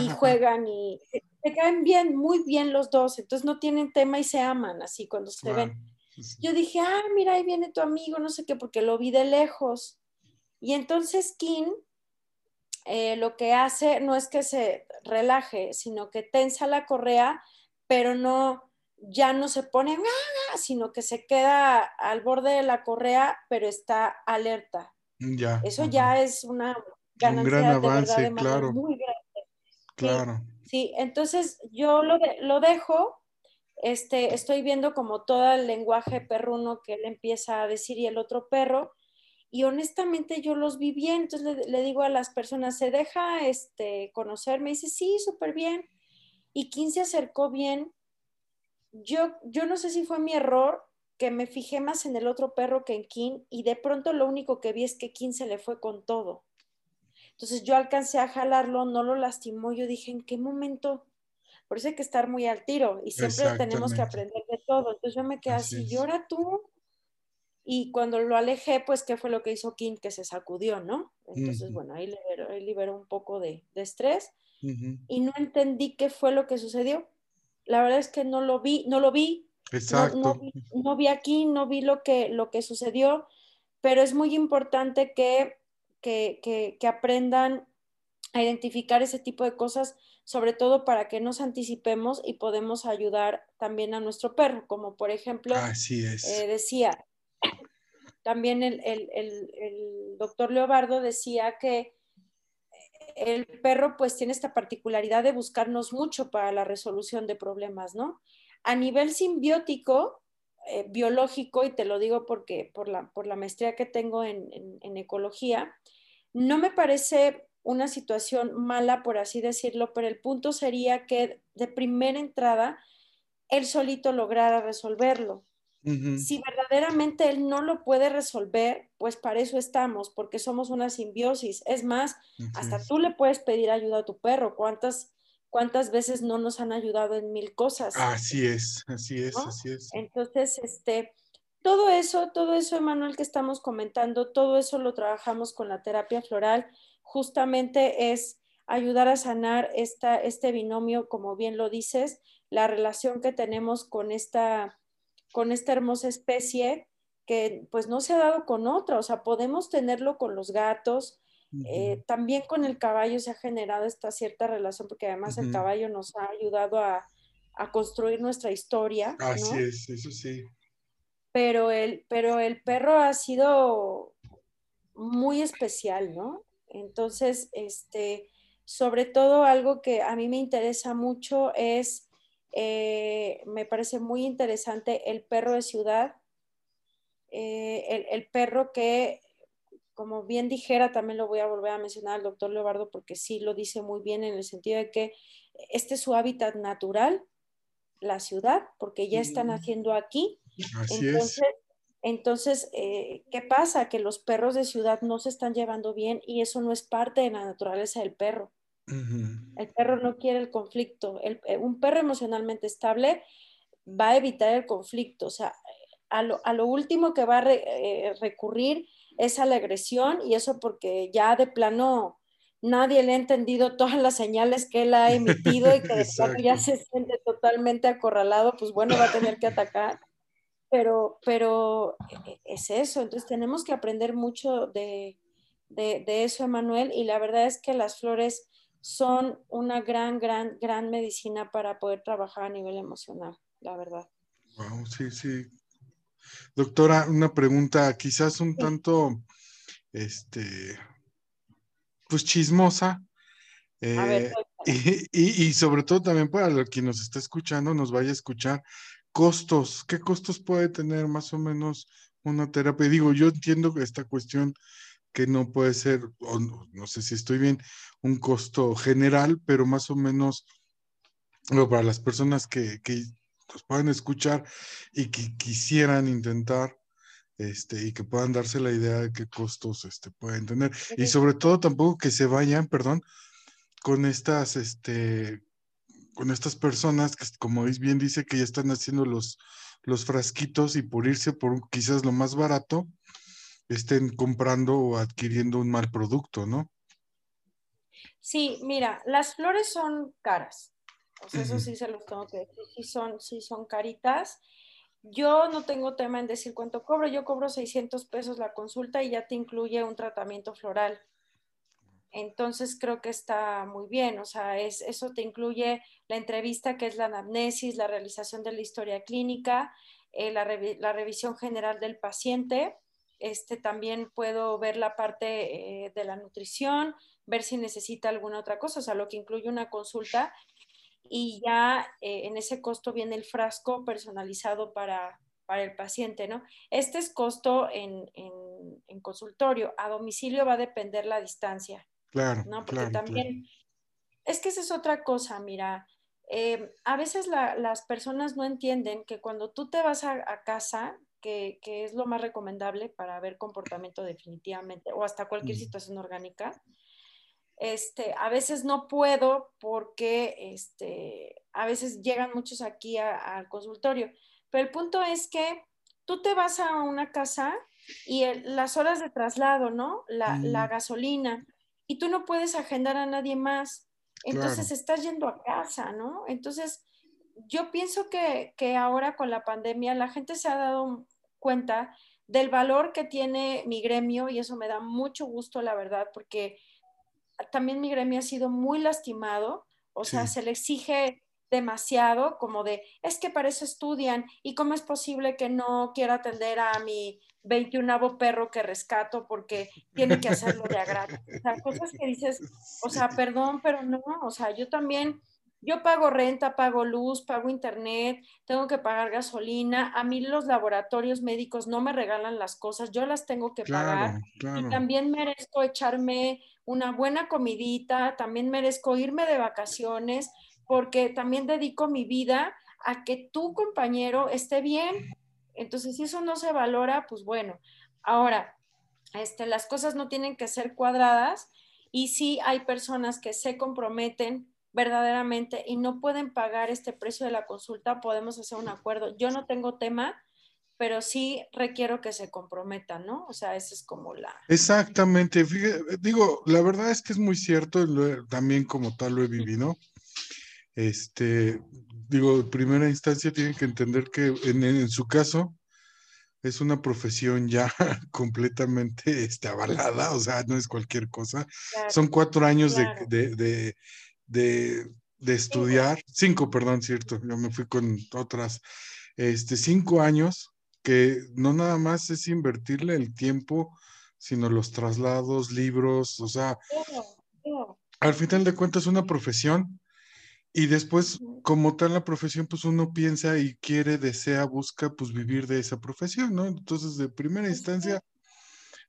Speaker 2: y juegan y se, caen bien, muy bien los dos, entonces no tienen tema y se aman así cuando se ven. Yo dije, ah, mira, ahí viene tu amigo, no sé qué, porque lo vi de lejos. Y entonces Kim eh, lo que hace no es que se relaje, sino que tensa la correa, pero no, ya no se pone, ¡ah! sino que se queda al borde de la correa, pero está alerta. Ya. Eso ya es una
Speaker 1: ganancia Un gran avance, de claro. muy grande.
Speaker 2: Claro. Sí, entonces yo lo, lo dejo, este, estoy viendo como todo el lenguaje perruno que él empieza a decir y el otro perro, y honestamente yo los vi bien, entonces le, digo a las personas, ¿se deja este, conocer? Me dice, sí, súper bien. Y Kim se acercó bien. Yo, yo no sé si fue mi error que me fijé más en el otro perro que en Kim y de pronto lo único que vi es que Kim se le fue con todo. Entonces yo alcancé a jalarlo, no lo lastimó, yo dije, ¿en qué momento? Por eso hay que estar muy al tiro y siempre tenemos que aprender de todo. Entonces yo me quedé así, llora tú. Y cuando lo alejé, pues, ¿qué fue lo que hizo Kim? Que se sacudió, ¿no? Entonces, bueno, ahí liberó, ahí liberó, un poco de, de estrés y no entendí qué fue lo que sucedió. La verdad es que no lo vi, no lo vi.
Speaker 1: Exacto.
Speaker 2: No, vi, no vi, aquí, no vi lo que, lo que sucedió, pero es muy importante que, que, que, que aprendan a identificar ese tipo de cosas, sobre todo para que nos anticipemos y podemos ayudar también a nuestro perro, como por ejemplo,
Speaker 1: Así es.
Speaker 2: Eh, decía, también el, doctor Leobardo decía que el perro pues tiene esta particularidad de buscarnos mucho para la resolución de problemas, ¿no? A nivel simbiótico, eh, biológico, y te lo digo porque por la, por la maestría que tengo en, en, en ecología, no me parece una situación mala, por así decirlo, pero el punto sería que de primera entrada él solito lograra resolverlo. Uh -huh. Si verdaderamente él no lo puede resolver, pues para eso estamos, porque somos una simbiosis. Es más, uh -huh. hasta tú le puedes pedir ayuda a tu perro. ¿Cuántas, cuántas veces no nos han ayudado en mil cosas?
Speaker 1: Así es, así es, ¿no? así es.
Speaker 2: Entonces, este, todo eso, todo eso, Emanuel, que estamos comentando, todo eso lo trabajamos con la terapia floral justamente es ayudar a sanar esta, este binomio, como bien lo dices, la relación que tenemos con esta, con esta hermosa especie que pues no se ha dado con otra, o sea, podemos tenerlo con los gatos, uh -huh. eh, también con el caballo se ha generado esta cierta relación, porque además uh -huh. el caballo nos ha ayudado a, a construir nuestra historia.
Speaker 1: Así
Speaker 2: ¿no?
Speaker 1: es, eso sí.
Speaker 2: Pero el, pero el perro ha sido muy especial, ¿no? Entonces, este, sobre todo algo que a mí me interesa mucho es, eh, me parece muy interesante el perro de ciudad, eh, el, el, perro que, como bien dijera, también lo voy a volver a mencionar al doctor Leobardo porque sí lo dice muy bien en el sentido de que este es su hábitat natural, la ciudad, porque ya están haciendo aquí.
Speaker 1: Así
Speaker 2: Entonces,
Speaker 1: es.
Speaker 2: Entonces, eh, ¿qué pasa? Que los perros de ciudad no se están llevando bien y eso no es parte de la naturaleza del perro.
Speaker 1: Uh -huh.
Speaker 2: El perro no quiere el conflicto. El, eh, un perro emocionalmente estable va a evitar el conflicto. O sea, a lo, a lo último que va a re, eh, recurrir es a la agresión y eso porque ya de plano nadie le ha entendido todas las señales que él ha [laughs] emitido y que de plano ya se siente totalmente acorralado, pues bueno, va a tener que atacar pero, pero e, es eso, entonces tenemos que aprender mucho de, de, de, eso, Emanuel, y la verdad es que las flores son una gran, gran, gran medicina para poder trabajar a nivel emocional, la verdad.
Speaker 1: Wow, sí, sí. Doctora, una pregunta quizás un sí. tanto, este, pues chismosa. Eh, ver, y, y, y, sobre todo también para que nos está escuchando, nos vaya a escuchar, costos, ¿qué costos puede tener más o menos una terapia? Digo, yo entiendo que esta cuestión que no puede ser, o no, no, sé si estoy bien, un costo general, pero más o menos bueno, para las personas que, que nos puedan escuchar y que quisieran intentar este, y que puedan darse la idea de qué costos este, pueden tener. Y sobre todo tampoco que se vayan, perdón, con estas, este, con estas personas que, como bien dice, que ya están haciendo los, los frasquitos y por irse por quizás lo más barato, estén comprando o adquiriendo un mal producto, ¿no?
Speaker 2: Sí, mira, las flores son caras. O sea, eso sí se los tengo que decir. Sí son, sí son caritas. Yo no tengo tema en decir cuánto cobro. Yo cobro 600 pesos la consulta y ya te incluye un tratamiento floral. Entonces creo que está muy bien, o sea, es, eso te incluye la entrevista que es la anamnesis, la realización de la historia clínica, eh, la, revi la, revisión general del paciente. Este, también puedo ver la parte eh, de la nutrición, ver si necesita alguna otra cosa, o sea, lo que incluye una consulta y ya eh, en ese costo viene el frasco personalizado para, para el paciente, ¿no? Este es costo en, en, en consultorio, a domicilio va a depender la distancia.
Speaker 1: Claro.
Speaker 2: ¿no? Porque
Speaker 1: claro,
Speaker 2: también, claro. es que esa es otra cosa, mira, eh, a veces la, las personas no entienden que cuando tú te vas a, a casa, que, que, es lo más recomendable para ver comportamiento definitivamente, o hasta cualquier mm. situación orgánica, este, a veces no puedo porque este, a veces llegan muchos aquí al consultorio, Pero el punto es que tú te vas a una casa y las horas de traslado, ¿no? La, la, gasolina, y tú no puedes agendar a nadie más. Entonces estás yendo a casa, ¿no? Entonces, yo pienso que, que ahora con la pandemia la gente se ha dado cuenta del valor que tiene mi gremio y eso me da mucho gusto, la verdad, porque también mi gremio ha sido muy lastimado, o sea, se le exige demasiado, como de, es que para eso estudian y cómo es posible que no quiera atender a mi 21 perro que rescato porque tiene que hacerlo de a O sea, cosas que dices, o sea, [laughs] perdón, pero no, o sea, yo también yo pago renta, pago luz, pago internet, tengo que pagar gasolina. A mí los laboratorios médicos no me regalan las cosas, yo las tengo que pagar. Y también merezco echarme una buena comidita, también merezco irme de vacaciones, porque también dedico mi vida a que tu compañero esté bien. Entonces, si eso no se valora, pues bueno. Ahora, este, las cosas no tienen que ser cuadradas y sí hay personas que se comprometen verdaderamente y no pueden pagar este precio de la consulta, podemos hacer un acuerdo. Yo no tengo tema, pero sí requiero que se comprometan, ¿no? O sea, esa es como la...
Speaker 1: Exactamente, digo, la verdad es que es muy cierto, también como tal lo he vivido. Este, digo, en primera instancia tienen que entender que en, su caso es una profesión ya [laughs] completamente este, avalada, o sea, no es cualquier cosa. Son cuatro años de, de, estudiar, cinco, perdón, cierto, yo me fui con otras, este, cinco años, que no nada más es invertirle el tiempo, sino los traslados, libros, o sea, al final de cuentas una profesión y después, como tal la profesión, pues uno piensa y quiere, desea, busca, pues vivir de esa profesión, ¿no? Entonces, de primera instancia,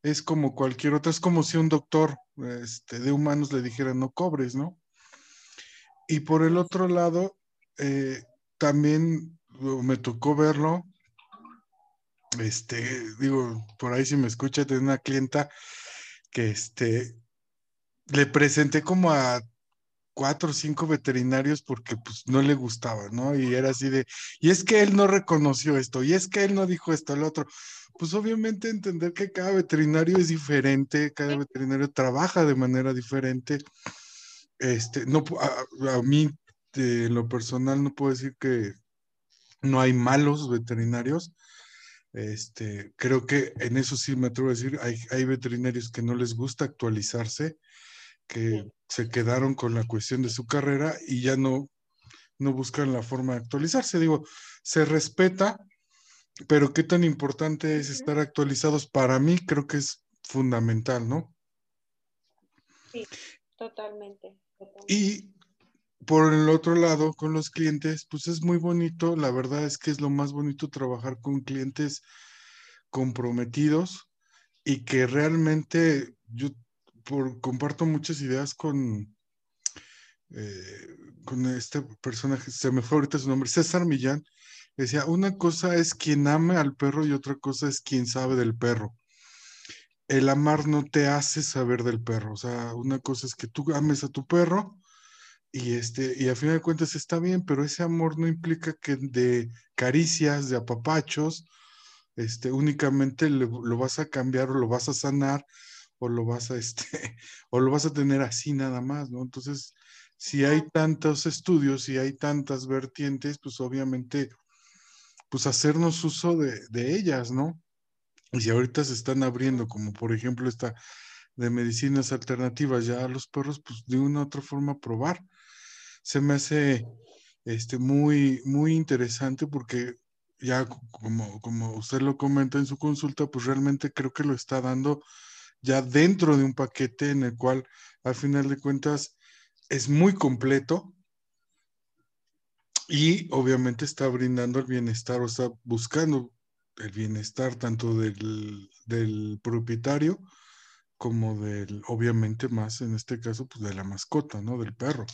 Speaker 1: es como cualquier otra, es como si un doctor este, de humanos le dijera, no cobres, ¿no? Y por el otro lado, eh, también me tocó verlo, este, digo, por ahí si me escucha, tengo una clienta que este, le presenté como a cuatro o cinco veterinarios porque pues no le gustaba, ¿no? Y era así de, y es que él no reconoció esto, y es que él no dijo esto, el otro. Pues obviamente entender que cada veterinario es diferente, cada veterinario trabaja de manera diferente este, no, a, mí, en lo personal, no puedo decir que no hay malos veterinarios. Este, creo que en eso sí me atrevo a decir, hay, hay veterinarios que no les gusta actualizarse, que se quedaron con la cuestión de su carrera y ya no, no buscan la forma de actualizarse. Digo, se respeta, pero qué tan importante es estar actualizados para mí, creo que es fundamental, ¿no?
Speaker 2: Sí, totalmente.
Speaker 1: Y por el otro lado, con los clientes, pues es muy bonito. La verdad es que es lo más bonito trabajar con clientes comprometidos y que realmente yo por, comparto muchas ideas con, eh, con este personaje, se me fue ahorita su nombre, César Millán. Decía, una cosa es quien ame al perro y otra cosa es quien sabe del perro el amar no te hace saber del perro. O sea, una cosa es que tú ames a tu perro y, este, y a fin de cuentas está bien, pero ese amor no implica que de caricias, de apapachos, este, únicamente lo, vas a cambiar o lo vas a sanar o lo vas a, [laughs] este, o lo vas a tener así nada más, ¿no? Entonces, si hay tantos estudios y hay tantas vertientes, pues obviamente, pues hacernos uso de, de ellas, ¿no? Y ahorita se están abriendo, como por ejemplo esta de medicinas alternativas ya a los perros, pues de una u otra forma probar. Se me hace este, muy, muy interesante porque ya como, como usted lo comenta en su consulta, pues realmente creo que lo está dando ya dentro de un paquete en el cual al final de cuentas es muy completo y obviamente está brindando el bienestar o está buscando el bienestar tanto del, del, propietario como del, obviamente más en este caso, pues de la mascota, ¿no? Del perro.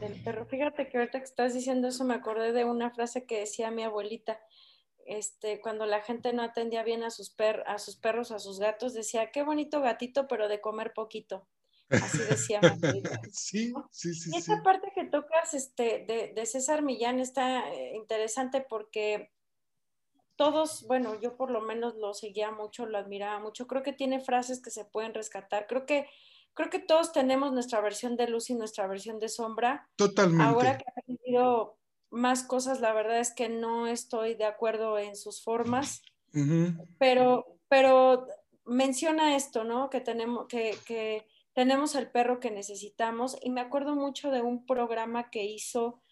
Speaker 2: Del perro. Fíjate que ahorita que estás diciendo eso me acordé de una frase que decía mi abuelita. Este, cuando la gente no atendía bien a sus, per, a sus perros, a sus gatos, decía, qué bonito gatito, pero de comer poquito. Así decía. [laughs]
Speaker 1: sí, sí, sí. Y
Speaker 2: esa parte que tocas este, de, de César Millán está eh, interesante porque todos, bueno, yo por lo menos lo seguía mucho, lo admiraba mucho. Creo que tiene frases que se pueden rescatar. Creo que, creo que todos tenemos nuestra versión de luz y nuestra versión de sombra.
Speaker 1: Totalmente.
Speaker 2: Ahora que he aprendido más cosas, la verdad es que no estoy de acuerdo en sus formas, pero, pero menciona esto, ¿no? Que tenemos, que, que tenemos el perro que necesitamos. Y me acuerdo mucho de un programa que hizo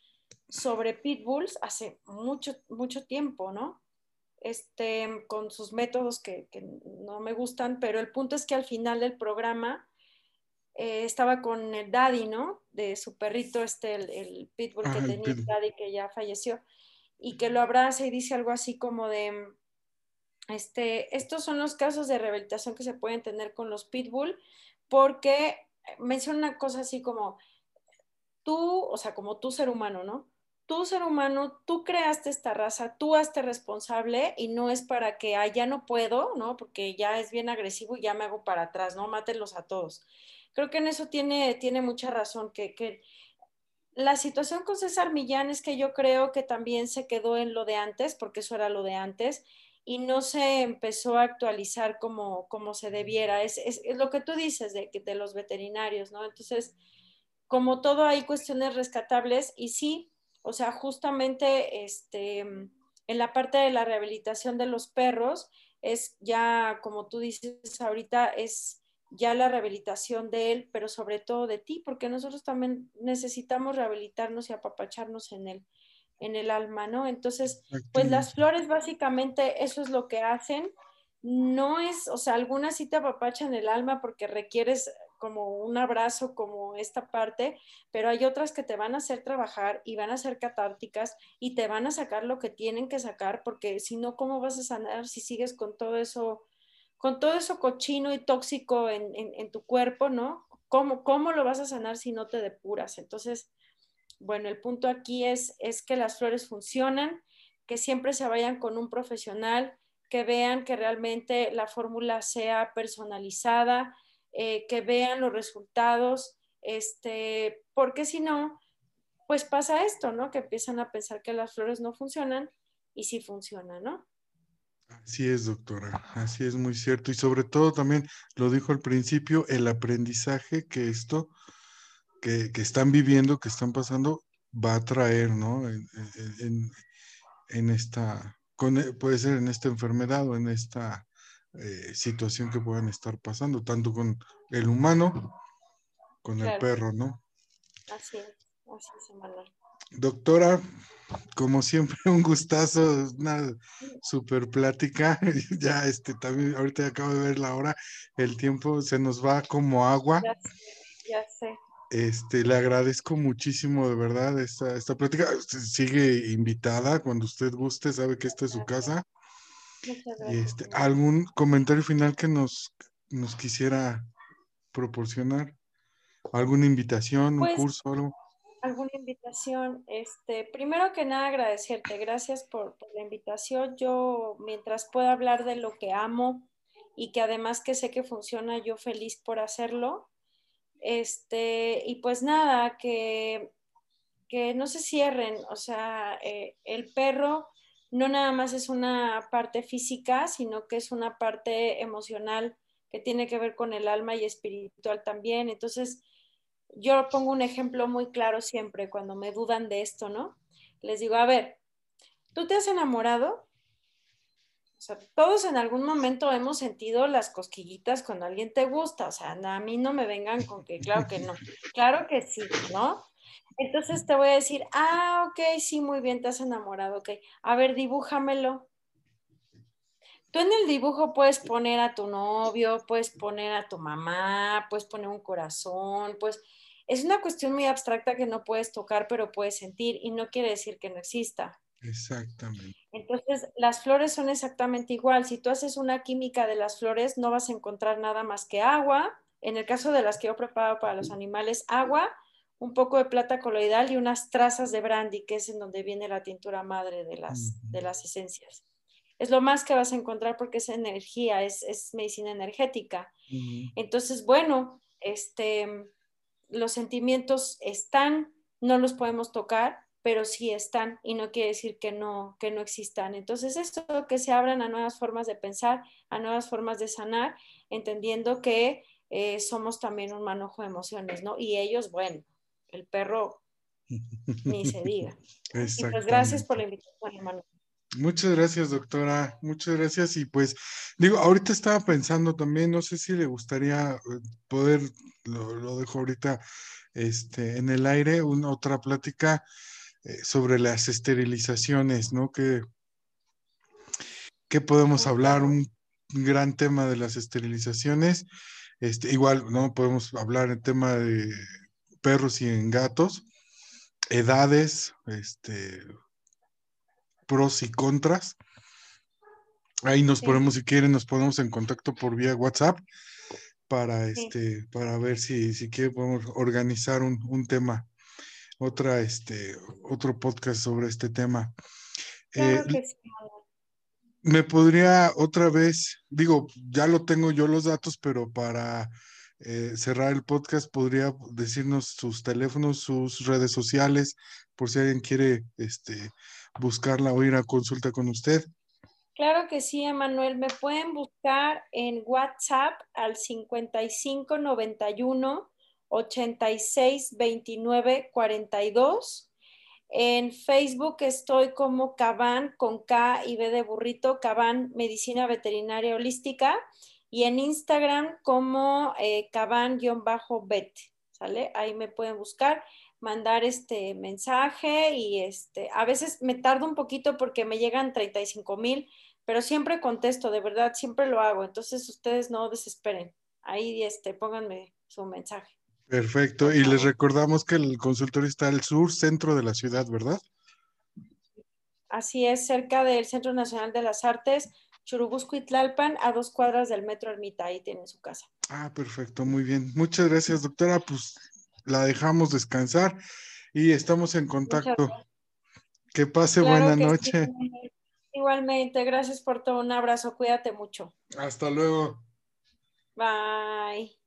Speaker 2: sobre pitbulls hace mucho, mucho tiempo, ¿no? Este, con sus métodos que, no me gustan, pero el punto es que al final del programa eh, estaba con el daddy, ¿no? De su perrito, este, el, pitbull que tenía el daddy que ya falleció, y que lo abraza y dice algo así como de, este, estos son los casos de rehabilitación que se pueden tener con los pitbull, porque menciona una cosa así como, tú, o sea, como tú ser humano, ¿no? Tú ser humano, tú creaste esta raza, tú hazte responsable y no es para que, ah, ya no puedo, ¿no? Porque ya es bien agresivo y ya me hago para atrás, ¿no? Mátenlos a todos. Creo que en eso tiene, tiene mucha razón, que, que la situación con César Millán es que yo creo que también se quedó en lo de antes, porque eso era lo de antes, y no se empezó a actualizar como, como se debiera. Es, es, lo que tú dices de, de los veterinarios, ¿no? Entonces, como todo hay cuestiones rescatables y sí, o sea, justamente este, en la parte de la rehabilitación de los perros, es ya, como tú dices ahorita, es ya la rehabilitación de él, pero sobre todo de ti, porque nosotros también necesitamos rehabilitarnos y apapacharnos en él, en el alma, ¿no? Entonces, pues las flores básicamente eso es lo que hacen. No es, o sea, algunas sí te apapachan el alma porque requieres como un abrazo, como esta parte, pero hay otras que te van a hacer trabajar y van a ser catárticas y te van a sacar lo que tienen que sacar, porque si no, ¿cómo vas a sanar si sigues con todo eso, con todo eso cochino y tóxico en, tu cuerpo, ¿no? ¿Cómo, ¿Cómo lo vas a sanar si no te depuras? Entonces, bueno, el punto aquí es, es que las flores funcionan, que siempre se vayan con un profesional, que vean que realmente la fórmula sea personalizada, eh, que vean los resultados, este, porque si no, pues pasa esto, ¿no? Que empiezan a pensar que las flores no funcionan y sí funcionan, ¿no?
Speaker 1: Así es, doctora, así es muy cierto. Y sobre todo también, lo dijo al principio, el aprendizaje que esto, que, están viviendo, que están pasando, va a traer, ¿no? En, en esta, puede ser en esta enfermedad o en esta eh, situación que puedan estar pasando, tanto con el humano, con el perro, ¿no?
Speaker 2: Así es, así es,
Speaker 1: Doctora, como siempre, [laughs] un gustazo, una super plática. [laughs] ya, este, también, ahorita acabo de ver la hora, el tiempo se nos va como agua.
Speaker 2: Ya sé, ya sé.
Speaker 1: Este, le agradezco muchísimo, de verdad, esta, esta plática. Sigue invitada cuando usted guste, sabe que esta es su casa. Este, ¿Algún comentario final que nos, nos quisiera proporcionar? ¿Alguna invitación, un pues, curso, algo?
Speaker 2: Alguna invitación. Este, primero que nada, agradecerte. Gracias por, la invitación. Yo, mientras pueda hablar de lo que amo y que además que sé que funciona, yo feliz por hacerlo. Este, y pues nada, que, que no se cierren. O sea, eh, el perro no nada más es una parte física, sino que es una parte emocional que tiene que ver con el alma y espiritual también. Entonces, yo pongo un ejemplo muy claro siempre cuando me dudan de esto, ¿no? Les digo, a ver, ¿tú te has enamorado? O sea, todos en algún momento hemos sentido las cosquillitas cuando alguien te gusta. O sea, a mí no me vengan con que, claro que no. [laughs] Claro que sí, ¿no? Entonces te voy a decir, ah, ok, sí, muy bien, te has enamorado, ok. A ver, dibújamelo. Tú en el dibujo puedes poner a tu novio, puedes poner a tu mamá, puedes poner un corazón, pues es una cuestión muy abstracta que no puedes tocar, pero puedes sentir y no quiere decir que no exista.
Speaker 1: Exactamente.
Speaker 2: Entonces, las flores son exactamente igual. Si tú haces una química de las flores, no vas a encontrar nada más que agua. En el caso de las que yo preparo para los animales, agua, un poco de plata coloidal y unas trazas de brandy, que es en donde viene la tintura madre de las, de las esencias. Es lo más que vas a encontrar porque es energía, es, medicina energética. Entonces, bueno, este, los sentimientos están, no los podemos tocar, pero sí están y no quiere decir que no, que no existan. Entonces, esto que se abran a nuevas formas de pensar, a nuevas formas de sanar, entendiendo que eh, somos también un manojo de emociones, ¿no? Y ellos, bueno, el perro ni se diga. [laughs] Y pues gracias por la invitación, hermano.
Speaker 1: Muchas gracias, doctora. Muchas gracias. Y pues, digo, ahorita estaba pensando también, no sé si le gustaría eh, poder, lo, dejo ahorita este, en el aire, una otra plática eh, sobre las esterilizaciones, ¿no? Que, que podemos hablar, un gran tema de las esterilizaciones. Este, igual, ¿no? Podemos hablar en tema de perros y en gatos, edades, este, pros y contras. Ahí nos ponemos, si quieren, nos ponemos en contacto por vía WhatsApp para este, para ver si, si quieren podemos organizar un, tema, otra, este, otro podcast sobre este tema.
Speaker 2: Eh,
Speaker 1: me podría otra vez, digo, ya lo tengo yo los datos, pero para eh, cerrar el podcast, podría decirnos sus teléfonos, sus redes sociales, por si alguien quiere este, buscarla o ir a consulta con usted.
Speaker 2: Claro que sí, Emanuel. Me pueden buscar en WhatsApp al 5591 86 29 42. En Facebook estoy como Caban con K y B de burrito, Caban Medicina Veterinaria Holística. Y en Instagram como eh, Caban-Bet. ¿Sale? Ahí me pueden buscar mandar este mensaje y este, a veces me tardo un poquito porque me llegan 35 mil, pero siempre contesto, de verdad, siempre lo hago. Entonces ustedes no desesperen. Ahí este, pónganme su mensaje.
Speaker 1: Perfecto. Y les recordamos que el consultorio está al sur, centro de la ciudad, ¿verdad?
Speaker 2: Así es, cerca del Centro Nacional de las Artes, Churubusco y Tlalpan, a dos cuadras del Metro Ermita. Ahí tienen su casa.
Speaker 1: Ah, perfecto, muy bien. Muchas gracias, doctora. Pues la dejamos descansar y estamos en contacto. Que pase buena noche.
Speaker 2: Igualmente, gracias por todo. Un abrazo, cuídate mucho.
Speaker 1: Hasta luego.
Speaker 2: Bye.